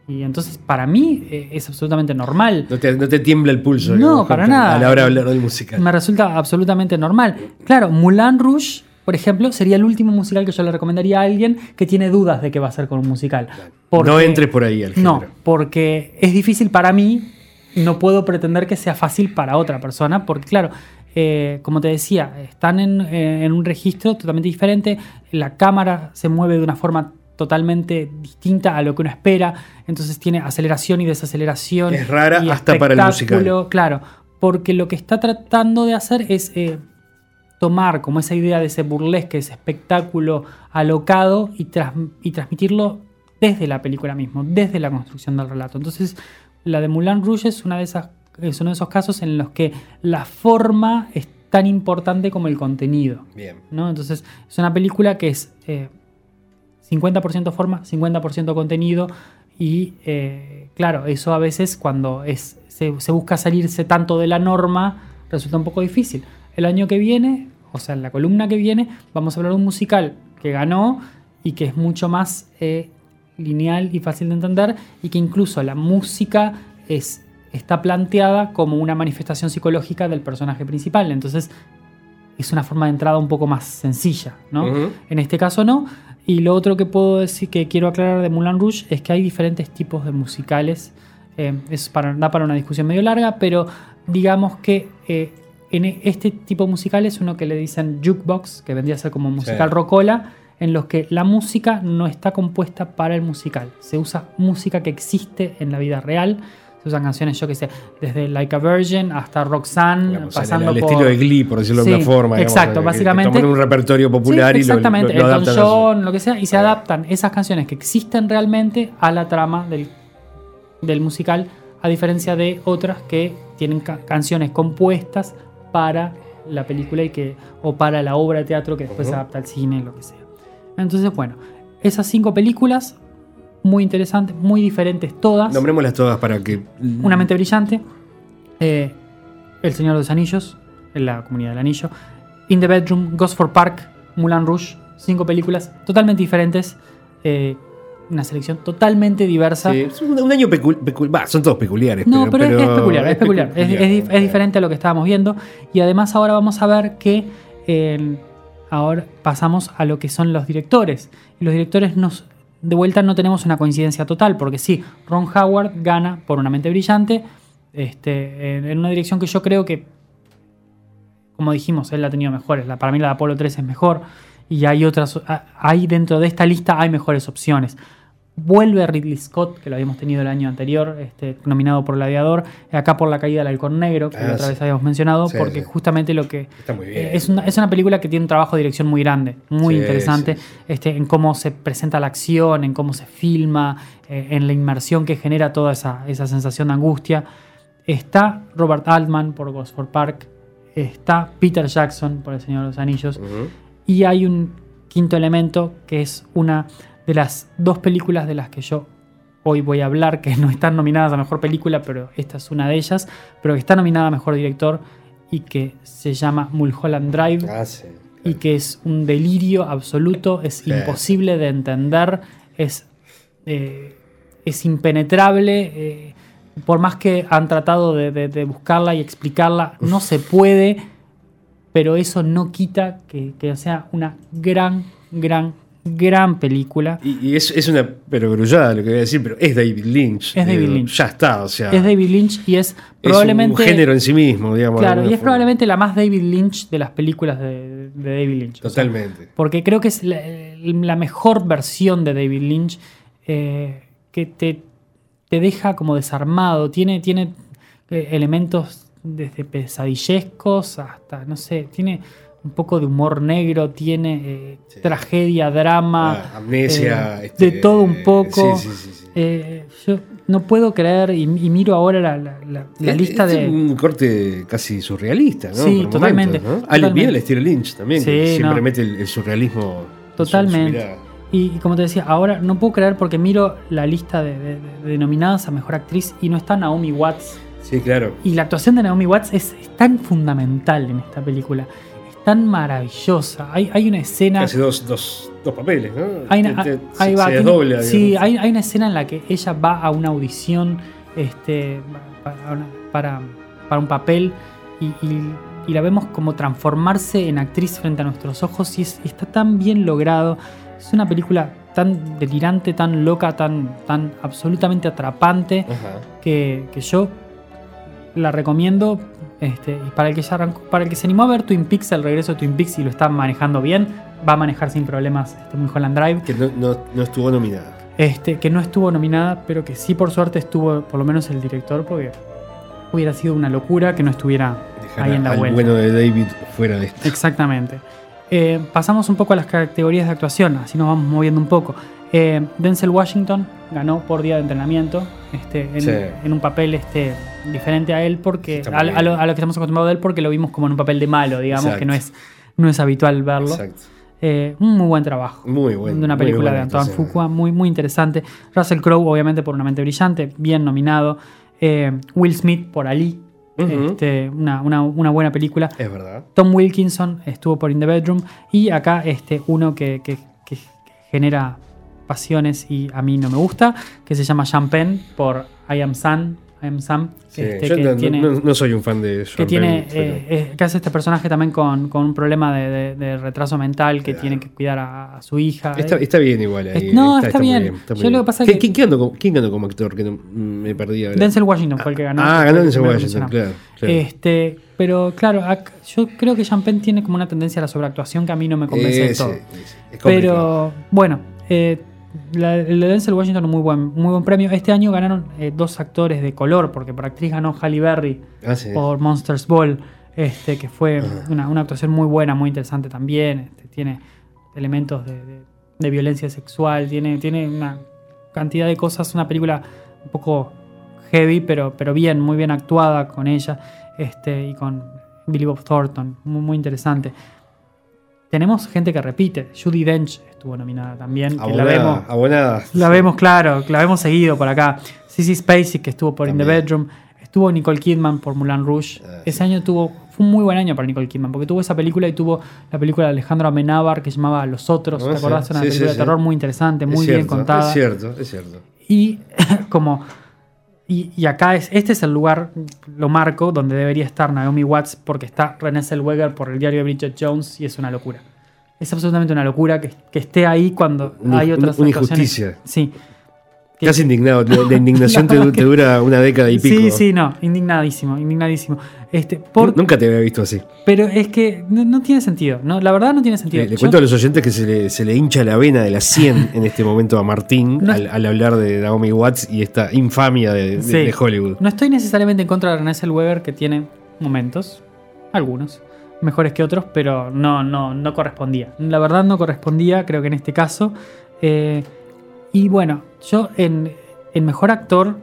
B: Y entonces para mí eh, es absolutamente normal.
A: No te, no te tiembla el pulso.
B: No,
A: digamos,
B: para nada.
A: A la hora de hablar del musical.
B: Me resulta absolutamente normal. Claro, Moulin Rouge, por ejemplo, sería el último musical que yo le recomendaría a alguien que tiene dudas de qué va a hacer con un musical. Porque-
A: No entres por ahí al
B: No, porque es difícil para mí, no puedo pretender que sea fácil para otra persona, porque claro, eh, como te decía, están en, eh, en un registro totalmente diferente, la cámara se mueve de una forma totalmente distinta a lo que uno espera, entonces tiene aceleración y desaceleración.
A: Es rara
B: y
A: hasta para el musical.
B: Claro, porque lo que está tratando de hacer es eh, tomar como esa idea de ese burlesque, ese espectáculo alocado y, tras- y transmitirlo desde la película mismo, desde la construcción del relato. Entonces, la de Moulin Rouge es, una de esas, es uno de esos casos en los que la forma es tan importante como el contenido.
A: Bien.
B: ¿no? Entonces, es una película que es eh, 50% forma, 50% contenido. Y eh, claro, eso a veces cuando es, se, se busca salirse tanto de la norma, resulta un poco difícil. El año que viene, o sea, en la columna que viene, vamos a hablar de un musical que ganó y que es mucho más eh, lineal y fácil de entender y que incluso la música es, está planteada como una manifestación psicológica del personaje principal. Entonces, es una forma de entrada un poco más sencilla, ¿no? En este caso no. Y lo otro que puedo decir que quiero aclarar de Moulin Rouge es que hay diferentes tipos de musicales. Eh, es para, da para una discusión medio larga, pero digamos que eh, en e- este tipo de musical es uno que le dicen jukebox, que vendría a ser como musical
A: Sí.
B: rocola, en los que la música no está compuesta para el musical. Se usa música que existe en la vida real. Se usan canciones, yo que sé, desde Like a Virgin hasta Roxanne,
A: Digamos, al-
B: pasando
A: al
B: por...
A: estilo de Glee, por decirlo de alguna forma. digamos,
B: exacto,
A: que- que
B: básicamente.
A: toman un repertorio popular
B: Sí,
A: y lo-
B: exactamente,
A: lo, lo adaptan
B: John, que sea, y se adaptan esas canciones que existen realmente a la trama del, del musical, a diferencia de otras que tienen ca- canciones compuestas para la película y que, o para la obra de teatro que después se adapta al cine, lo que sea. Entonces, bueno, esas cinco películas, muy interesantes, muy diferentes todas.
A: Nombrémoslas todas para que.
B: Una mente brillante. eh, El Señor de los Anillos. En la comunidad del anillo. In the Bedroom. Gosford Park. Moulin Rouge. Cinco películas totalmente diferentes. eh, una selección totalmente diversa.
A: Sí, es un, un año peculiar. son todos peculiares.
B: No, pero, es- es peculiar, es peculiar. Es,
A: peculiar.
B: es dif- es diferente a lo que estábamos viendo. Y además ahora vamos a ver que eh, ahora pasamos a lo que son los directores. Y los directores nos... De vuelta no tenemos una coincidencia total, porque sí, Ron Howard gana por una mente brillante, este, en, en una dirección que yo creo que, como dijimos, él la ha tenido mejores. La, para mí la de Apolo 3 es mejor. Y hay otras, hay dentro de esta lista hay mejores opciones. Vuelve Ridley Scott, que lo habíamos tenido el año anterior, este, nominado por el aviador, acá por la caída del halcón negro, que
A: Ah,
B: otra
A: sí.
B: vez habíamos mencionado,
A: Sí,
B: porque
A: sí.
B: justamente lo que
A: Está muy bien.
B: eh, es, una, es una película que tiene un trabajo de dirección muy grande, muy interesante. Este, en cómo se presenta la acción, en cómo se filma, eh, en la inmersión que genera toda esa, esa sensación de angustia. Está Robert Altman por Gosford Park, está Peter Jackson por El Señor de los Anillos, y hay un quinto elemento que es una de las dos películas de las que yo hoy voy a hablar, que no están nominadas a Mejor Película, pero esta es una de ellas, pero que está nominada a Mejor Director y que se llama Mulholland Drive.
A: Ah, sí.
B: y que es un delirio absoluto, es imposible de entender, es, eh, es impenetrable. eh, por más que han tratado de, de- de buscarla y explicarla, no se puede, pero eso no quita que, que sea una gran, gran, gran película.
A: Y, y es, es una perogrullada lo que voy a decir, pero es David Lynch.
B: Es David
A: Digo,
B: Lynch.
A: Ya está, o sea.
B: Es David Lynch y es
A: es
B: probablemente...
A: un género en sí mismo, digamos.
B: Claro, y es
A: forma.
B: probablemente la más David Lynch de las películas de, de David Lynch. O sea,
A: Totalmente.
B: porque creo que es la, la mejor versión de David Lynch eh, que te, te deja como desarmado. Tiene, tiene eh, elementos desde pesadillescos hasta, no sé, tiene un poco de humor negro, tiene eh, tragedia, drama,
A: Ah, amnesia,
B: eh,
A: este,
B: de todo un poco.
A: sí, sí.
B: Eh, yo no puedo creer y, y miro ahora la, la- la- la
A: Es-
B: lista
A: es
B: de...
A: un corte casi surrealista, ¿no?
B: Sí,
A: Por
B: totalmente,
A: momentos, ¿no? Al-
B: totalmente.
A: Bien el estilo Lynch también, que siempre
B: no.
A: mete el, el surrealismo. en su- su
B: Totalmente. Y, y como te decía, ahora no puedo creer porque miro la lista de, de- de nominadas a mejor actriz y no está Naomi Watts.
A: Sí, claro.
B: Y la actuación de Naomi Watts es, es tan fundamental en esta película. Tan maravillosa. Hay, hay una escena.
A: Hace dos, dos, dos papeles, ¿no?
B: Hay una-
A: Te- te-
B: ahí
A: se,
B: va,
A: se
B: tiene- sí, hay, hay una escena en la que ella va a una audición este, para, una- para, para un papel y, y- y la vemos como transformarse en actriz frente a nuestros ojos y es- está tan bien logrado. Es una película tan delirante, tan loca, tan, tan absolutamente atrapante que, que yo la recomiendo. Este, y para el que ya arrancó- para el que se animó a ver Twin Peaks, el regreso de Twin Peaks y lo está manejando bien, va a manejar sin problemas este Mulholland Drive.
A: Que no, no, no estuvo nominada.
B: Este, que no estuvo nominada, pero que sí por suerte estuvo por lo menos el director, porque hubiera sido una locura que no estuviera
A: Dejar
B: ahí en la
A: al
B: vuelta.
A: bueno de David fuera de esto.
B: Exactamente. Eh, pasamos un poco a las categorías de actuación, así nos vamos moviendo un poco. Eh, Denzel Washington ganó por día de entrenamiento este, en,
A: Sí.
B: en un papel este, diferente a él, porque a, lo, a lo que estamos acostumbrados de él, porque lo vimos como en un papel de malo, digamos,
A: Exacto.
B: que no es, no es habitual verlo.
A: Exacto.
B: Eh, un muy buen trabajo.
A: Muy bueno.
B: de una película de Antoine. Fuqua, muy, muy interesante. Russell Crowe, obviamente, por Una mente brillante, bien nominado. Eh, Will Smith por Ali, Este, una, una- una buena película.
A: Es verdad.
B: Tom Wilkinson estuvo por In the Bedroom. Y acá este, uno que, que- que genera pasiones y a mí no me gusta, que se llama Penn por I Am Sam. I Am Sam.
A: Sí,
B: este,
A: yo
B: que
A: no,
B: tiene-
A: no- no soy un fan de
B: que
A: Sean
B: tiene
A: Penn, pero-
B: eh, eh, que hace este personaje también con, con un problema de, de- de retraso mental que tiene que cuidar a, a su hija.
A: Está,
B: Eh,
A: está bien igual ahí.
B: No, está bien. lo que pasa
A: ¿Qué-
B: que-
A: ¿Quién, ganó, como- quién ganó como actor? Que no, mm, me perdí ahora.
B: Denzel Washington fue el que ganó.
A: Ah, ganó
B: el
A: Denzel
B: que
A: Washington, claro. claro.
B: Este, pero claro, yo creo que Sean Penn tiene como una tendencia a la sobreactuación que a mí no me convence
A: Eh,
B: de todo.
A: es.
B: Pero bueno, eh, la- el de Denzel Washington muy buen, muy buen premio. Este año ganaron eh, dos actores de color, porque por actriz ganó Halle Berry
A: Ah, sí.
B: por Monsters Ball, este, que fue una, una actuación muy buena, muy interesante también. Este, tiene elementos de, de- de violencia sexual, tiene, tiene una cantidad de cosas, una película un poco heavy, pero, pero bien, muy bien actuada con ella este, y con Billy Bob Thornton, muy, muy interesante. Tenemos gente que repite, Judy Dench estuvo nominada también, que la
A: Abonada,
B: vemos,
A: abonada.
B: la vemos, claro, la vemos seguido por acá. Sissy Spacek, que estuvo por In the. Bedroom. Estuvo Nicole Kidman por Moulin Rouge.
A: Ah,
B: Ese
A: sí.
B: año tuvo. Fue un muy buen año para Nicole Kidman, porque tuvo esa película y tuvo la película de Alejandro Amenábar que se llamaba Los Otros.
A: Ah,
B: ¿Te
A: sí.
B: acordás? Una
A: Sí,
B: película
A: sí,
B: de terror muy interesante,
A: Es
B: muy bien
A: cierto,
B: contada.
A: Es cierto, es cierto.
B: Y como. Y, y acá es, este es el lugar, lo marco, donde debería estar Naomi Watts, porque está Renée Zellweger por el diario de Bridget Jones y es una locura. Es absolutamente una locura que, que esté ahí cuando
A: Una-
B: hay otras
A: una
B: actuaciones.
A: injusticia.
B: Sí.
A: Casi indignado. La, indignación te, dura una década y pico.
B: Sí, sí, no, indignadísimo, indignadísimo. Este, por,
A: Nunca te había visto así.
B: pero es que no, no tiene sentido, ¿no? La verdad no tiene sentido.
A: Le, le
B: Yo-
A: cuento a los oyentes que se le, se le hincha la vena de la 100 en este momento a Martín
B: No.
A: al, al hablar de Naomi Watts y esta infamia de, de-
B: Sí.
A: de Hollywood.
B: No estoy necesariamente en contra de René Zellweger, que tiene momentos, algunos, mejores que otros, pero no, no, no correspondía. La verdad no correspondía, creo que en este caso. Eh, y bueno, yo en, en Mejor Actor,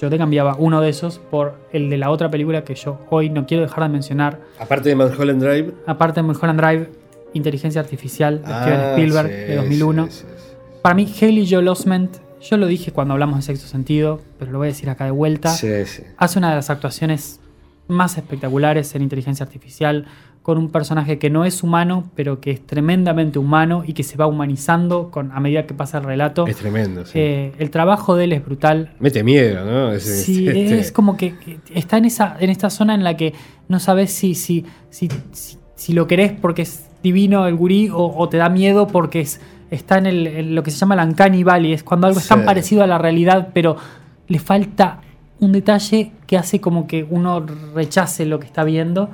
B: yo te cambiaba uno de esos por el de la otra película que yo hoy no quiero dejar de mencionar,
A: Aparte de Mulholland Drive.
B: aparte de Mulholland Drive, Inteligencia Artificial de Steven
A: Ah,
B: Spielberg
A: sí,
B: de 2001.
A: sí, sí.
B: Para mí, Haley Joel Osment, yo lo dije cuando hablamos de sexto sentido, pero lo voy a decir acá de vuelta
A: Sí, sí.
B: hace una de las actuaciones más espectaculares en inteligencia artificial. Con un personaje que no es humano, pero que es tremendamente humano y que se va humanizando con, a medida que pasa el relato.
A: Es tremendo, sí.
B: Eh, el trabajo de él es brutal.
A: Mete miedo, ¿no? Es,
B: sí, este, es como que está en, esa, en esta zona en la que no sabes si, si, si, si, lo querés porque es divino el gurí o, te da miedo porque es, está en, el, lo que se llama el uncanny valley, es cuando algo es tan parecido a la realidad, pero le falta un detalle que hace como que uno rechace lo que está viendo.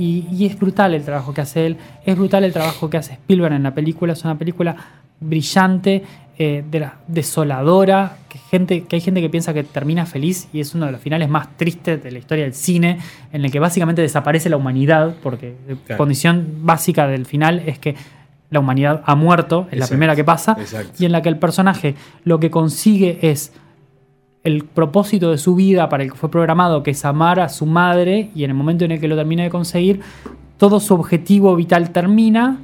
B: Y, es brutal el trabajo que hace él, es brutal el trabajo que hace Spielberg en la película, es una película brillante, eh, de la, desoladora, que, gente, que hay gente que piensa que termina feliz y es uno de los finales más tristes de la historia del cine, en el que básicamente desaparece la humanidad, porque la condición básica del final es que la humanidad ha muerto, es la primera que pasa, y en la que el personaje lo que consigue es el propósito de su vida para el que fue programado, que es amar a su madre, y en el momento en el que lo termina de conseguir, todo su objetivo vital termina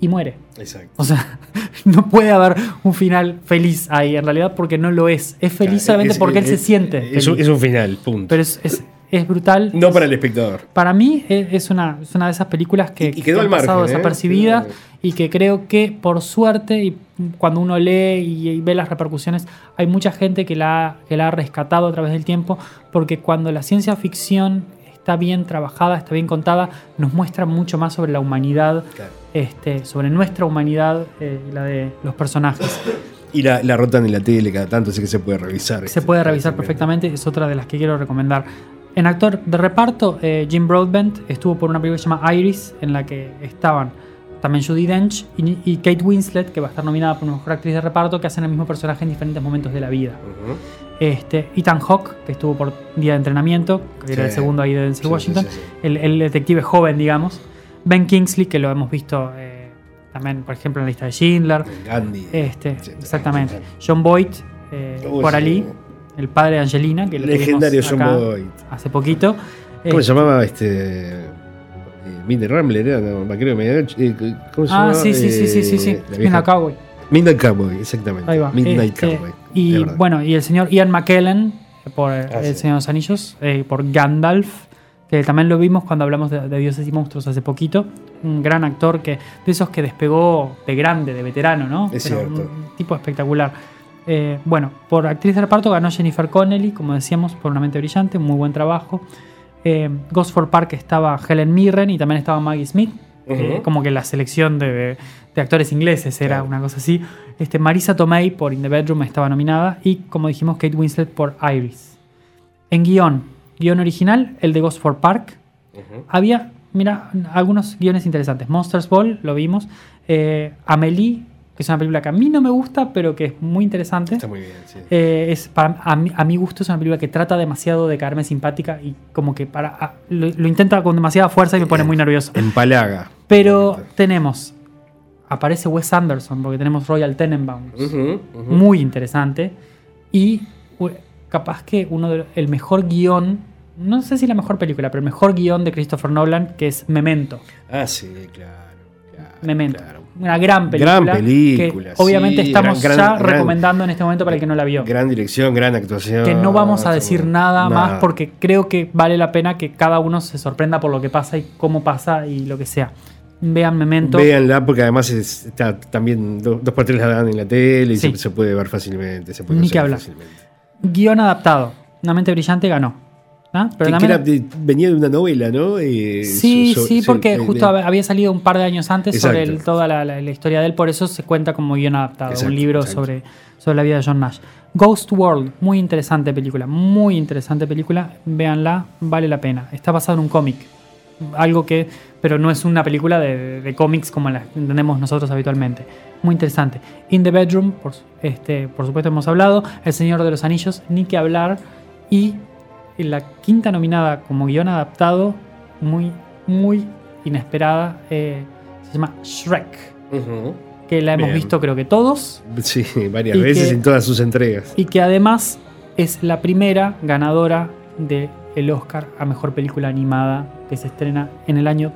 B: y muere.
A: Exacto.
B: O sea, no puede haber un final feliz ahí, en realidad, porque no lo es. Es feliz solamente porque él se siente.
A: Es, es, un final, punto.
B: Pero es, es brutal.
A: No para el espectador.
B: Para mí es una, una de esas películas que,
A: y, quedó
B: han
A: pasado
B: ¿eh? desapercibidas y que creo que por suerte, y cuando uno lee y, ve las repercusiones, hay mucha gente que la, que la ha rescatado a través del tiempo, porque cuando la ciencia ficción está bien trabajada, está bien contada, nos muestra mucho más sobre la humanidad, este, sobre nuestra humanidad, eh, la de los personajes.
A: Y la, la, rotan en la tele cada tanto, así que se puede revisar.
B: Se este, puede revisar perfectamente, es otra de las que quiero recomendar. En actor de reparto, eh, Jim Broadbent estuvo por una película que se llama Iris, en la que estaban también Judy Dench y, Kate Winslet, que va a estar nominada por mejor actriz de reparto, que hacen el mismo personaje en diferentes momentos de la vida. este, Ethan Hawke, que estuvo por día de entrenamiento, que era el segundo ahí de Denzel Washington, el, detective joven, digamos. Ben Kingsley, que lo hemos visto eh, también, por ejemplo, en la lista de Schindler.
A: Gandhi.
B: Este, exactamente. John Boyd, eh, por Ali el padre de Angelina, que lo
A: Legendario John Boyd.
B: Hace poquito.
A: ¿Cómo se llamaba este? Eh, Midnight Rambler, era no, vaquero de eh, ¿Cómo se
B: ah, sí, sí, sí, sí, sí, sí. Midnight Cowboy.
A: Midnight Cowboy, exactamente.
B: Ahí va.
A: Midnight
B: este,
A: Cowboy.
B: Y bueno, y el señor Ian McKellen por ah, El Señor de los Anillos, eh, por Gandalf, que también lo vimos cuando hablamos de, Dioses y Monstruos hace poquito. Un gran actor que de esos que despegó de grande, de veterano, ¿no?
A: Es cierto.
B: Un tipo espectacular. Eh, bueno, por actriz de reparto ganó Jennifer Connelly, como decíamos, por Una mente brillante, muy buen trabajo. Eh, Ghost for Park estaba Helen Mirren y también estaba Maggie Smith. como que la selección de, actores ingleses era una cosa así. Este, Marisa Tomei por In the Bedroom estaba nominada y, como dijimos, Kate Winslet por Iris. En guion, guion original, el de Ghost for Park. Había, mira, algunos guiones interesantes. Monsters Ball, lo vimos. Eh, Amelie que es una película que a mí no me gusta, pero que es muy interesante.
A: Está muy bien, sí.
B: Eh, es, a, mi, gusto es una película que trata demasiado de caerme simpática y como que para lo, intenta con demasiada fuerza y me pone muy nervioso.
A: Empalaga.
B: Pero tenemos, aparece Wes Anderson, porque tenemos Royal Tenenbaums, muy interesante, y capaz que uno de, el mejor guion, no sé si la mejor película, pero el mejor guion de Christopher Nolan, que es Memento.
A: Ah, sí, claro.
B: Memento una gran película.
A: Gran película.
B: Que obviamente estamos ya recomendando en este momento para el que no la vio.
A: Gran dirección, gran actuación.
B: Que no vamos a decir nada, más porque creo que vale la pena que cada uno se sorprenda por lo que pasa y cómo pasa y lo que sea. Vean Memento.
A: Véanla porque además está también dos, dos la dan en la tele y se, puede ver fácilmente. Se puede
B: Ni que hablar. Guión adaptado. Una mente brillante ganó.
A: ¿Ah? que, venía de una novela, ¿no?
B: Eh, sí, sí, porque justo había salido un par de años antes sobre toda la, historia de él, por eso se cuenta como guion adaptado, un libro sobre, sobre la vida de John Nash. Ghost World, muy interesante película, muy interesante película, véanla, vale la pena. Está basado en un cómic, algo que, pero no es una película de, cómics como la entendemos nosotros habitualmente. Muy interesante. In the Bedroom, por, este, por supuesto hemos hablado, El Señor de los Anillos, ni que hablar, y la quinta nominada como guion adaptado, muy, muy inesperada, eh, se llama Shrek. Que la hemos visto creo que todos.
A: Sí, varias veces en todas sus entregas.
B: Y que además es la primera ganadora del Oscar a Mejor Película Animada que se estrena en el año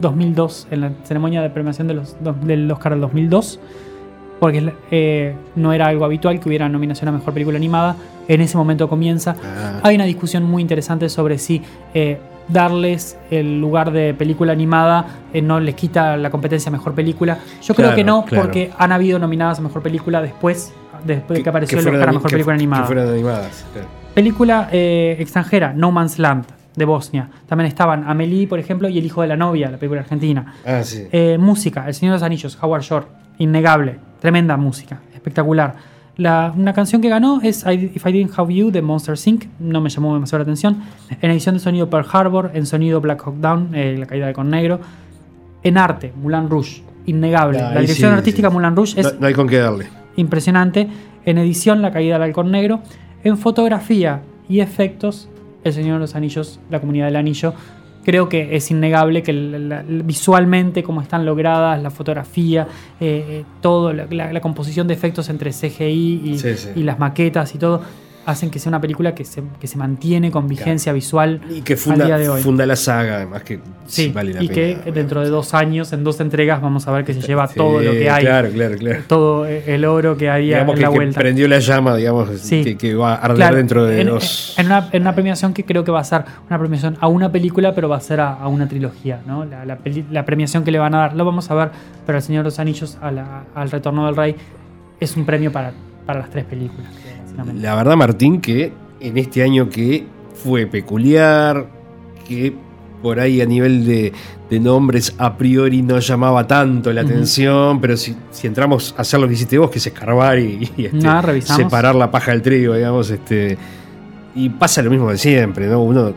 B: 2002, en la ceremonia de premiación de los, del Oscar del 2002 porque eh, no era algo habitual que hubiera nominación a Mejor Película Animada. En ese momento comienza. Ah. Hay una discusión muy interesante sobre si eh, darles el lugar de película animada eh, no les quita la competencia a mejor película. Yo creo que no, porque han habido nominadas a mejor película después, después de que apareció el Oscar a mejor película animada.
A: animadas.
B: Película extranjera, No Man's Land de Bosnia. También estaban Amelie, por ejemplo, y El hijo de la novia, la película argentina.
A: Ah, sí.
B: Música, El Señor de los Anillos, Howard Shore. Innegable. Tremenda música. Espectacular. La, una canción que ganó es If I Didn't Have You de Monster Inc. No me llamó demasiado la atención. En edición de sonido Pearl Harbor, en sonido Black Hawk Down, eh, La caída de con negro. En arte, Moulin Rouge. Innegable. la dirección artística Moulin Rouge es.
A: No, hay con qué darle.
B: Impresionante. En edición, La caída del halcón negro. En fotografía y efectos, El Señor de los Anillos, La comunidad del anillo creo que es innegable que visualmente como están logradas la fotografía, eh, eh todo la, composición de efectos entre CGI y las maquetas y todo hacen que sea una película que se, que se mantiene con vigencia visual
A: y que funda, día de hoy. funda la saga, además que
B: sí, vale la y que dentro de dos años, en dos entregas, vamos a ver que se lleva todo lo que hay.
A: Claro, claro, claro.
B: Todo el oro que había en la vuelta.
A: Que prendió la llama, digamos, que, va a arder dentro de
B: en,
A: dos.
B: En una, en una, premiación que creo que va a ser una premiación a una película, pero va a ser a, una trilogía, ¿no? La, la, premiación que le van a dar, lo vamos a ver, pero El Señor de los Anillos, al Retorno del Rey, es un premio para, para las tres películas.
A: La verdad, Martín, que en este año que fue peculiar, que por ahí a nivel de, nombres a priori no llamaba tanto la atención, pero si, entramos a hacer lo que hiciste vos, que es escarbar y, este, separar la paja del trigo, digamos, este, y pasa lo mismo de siempre, ¿no? Uno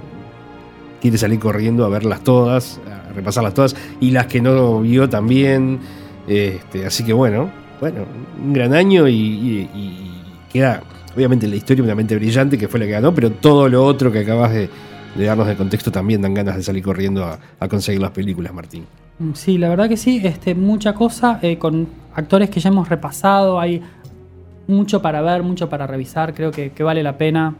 A: quiere salir corriendo a verlas todas, a repasarlas todas, y las que no vio también, este, así que bueno, bueno, un gran año y queda obviamente la historia una mente brillante, que fue la que ganó, pero todo lo otro que acabas de, darnos de contexto también dan ganas de salir corriendo a, conseguir las películas, Martín.
B: Mm, sí, la verdad que sí, este, mucha cosa, eh, con actores que ya hemos repasado, hay mucho para ver, mucho para revisar, creo que, vale la pena,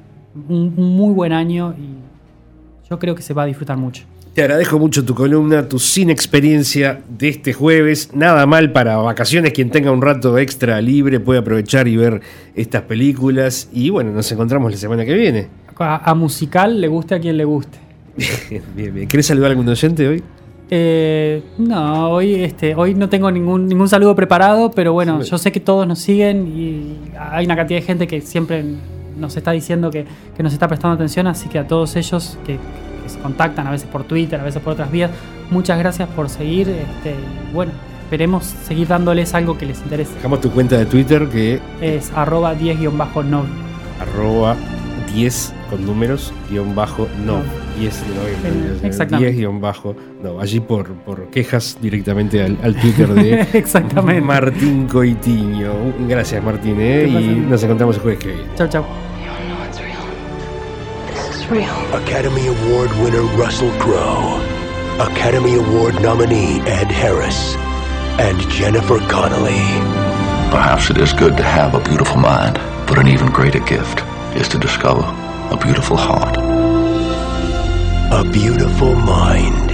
B: un muy buen año y yo creo que se va a disfrutar mucho.
A: Te agradezco mucho tu columna, tu sin experiencia de este jueves. Nada mal para vacaciones. Quien tenga un rato extra libre puede aprovechar y ver estas películas. Y bueno, nos encontramos la semana que viene.
B: A, musical le guste a quien le guste.
A: bien, bien. ¿Querés saludar a algún docente hoy?
B: Eh, no, hoy, este, hoy no tengo ningún, ningún saludo preparado, pero bueno, yo sé que todos nos siguen y hay una cantidad de gente que siempre nos está diciendo que, que nos está prestando atención, así que a todos ellos que se contactan, a veces por Twitter, a veces por otras vías. Muchas gracias por seguir. Este, bueno, esperemos seguir dándoles algo que les interese.
A: Dejamos tu cuenta de Twitter que
B: es arroba 10-nov.
A: Arroba 10 con números guion bajo no. 10
B: Exactamente.
A: 10 guion bajo no. Allí por, por quejas directamente al, Twitter de
B: Exactamente.
A: Martín Coitiño. Gracias Martín, ¿eh? y nos encontramos el jueves que viene.
B: Chao, chao.
E: Real. Academy Award winner Russell Crowe, Academy Award nominee Ed Harris, and Jennifer Connelly.
D: Perhaps it is good to have a beautiful mind, but an even greater gift is to discover a beautiful heart.
E: A beautiful mind.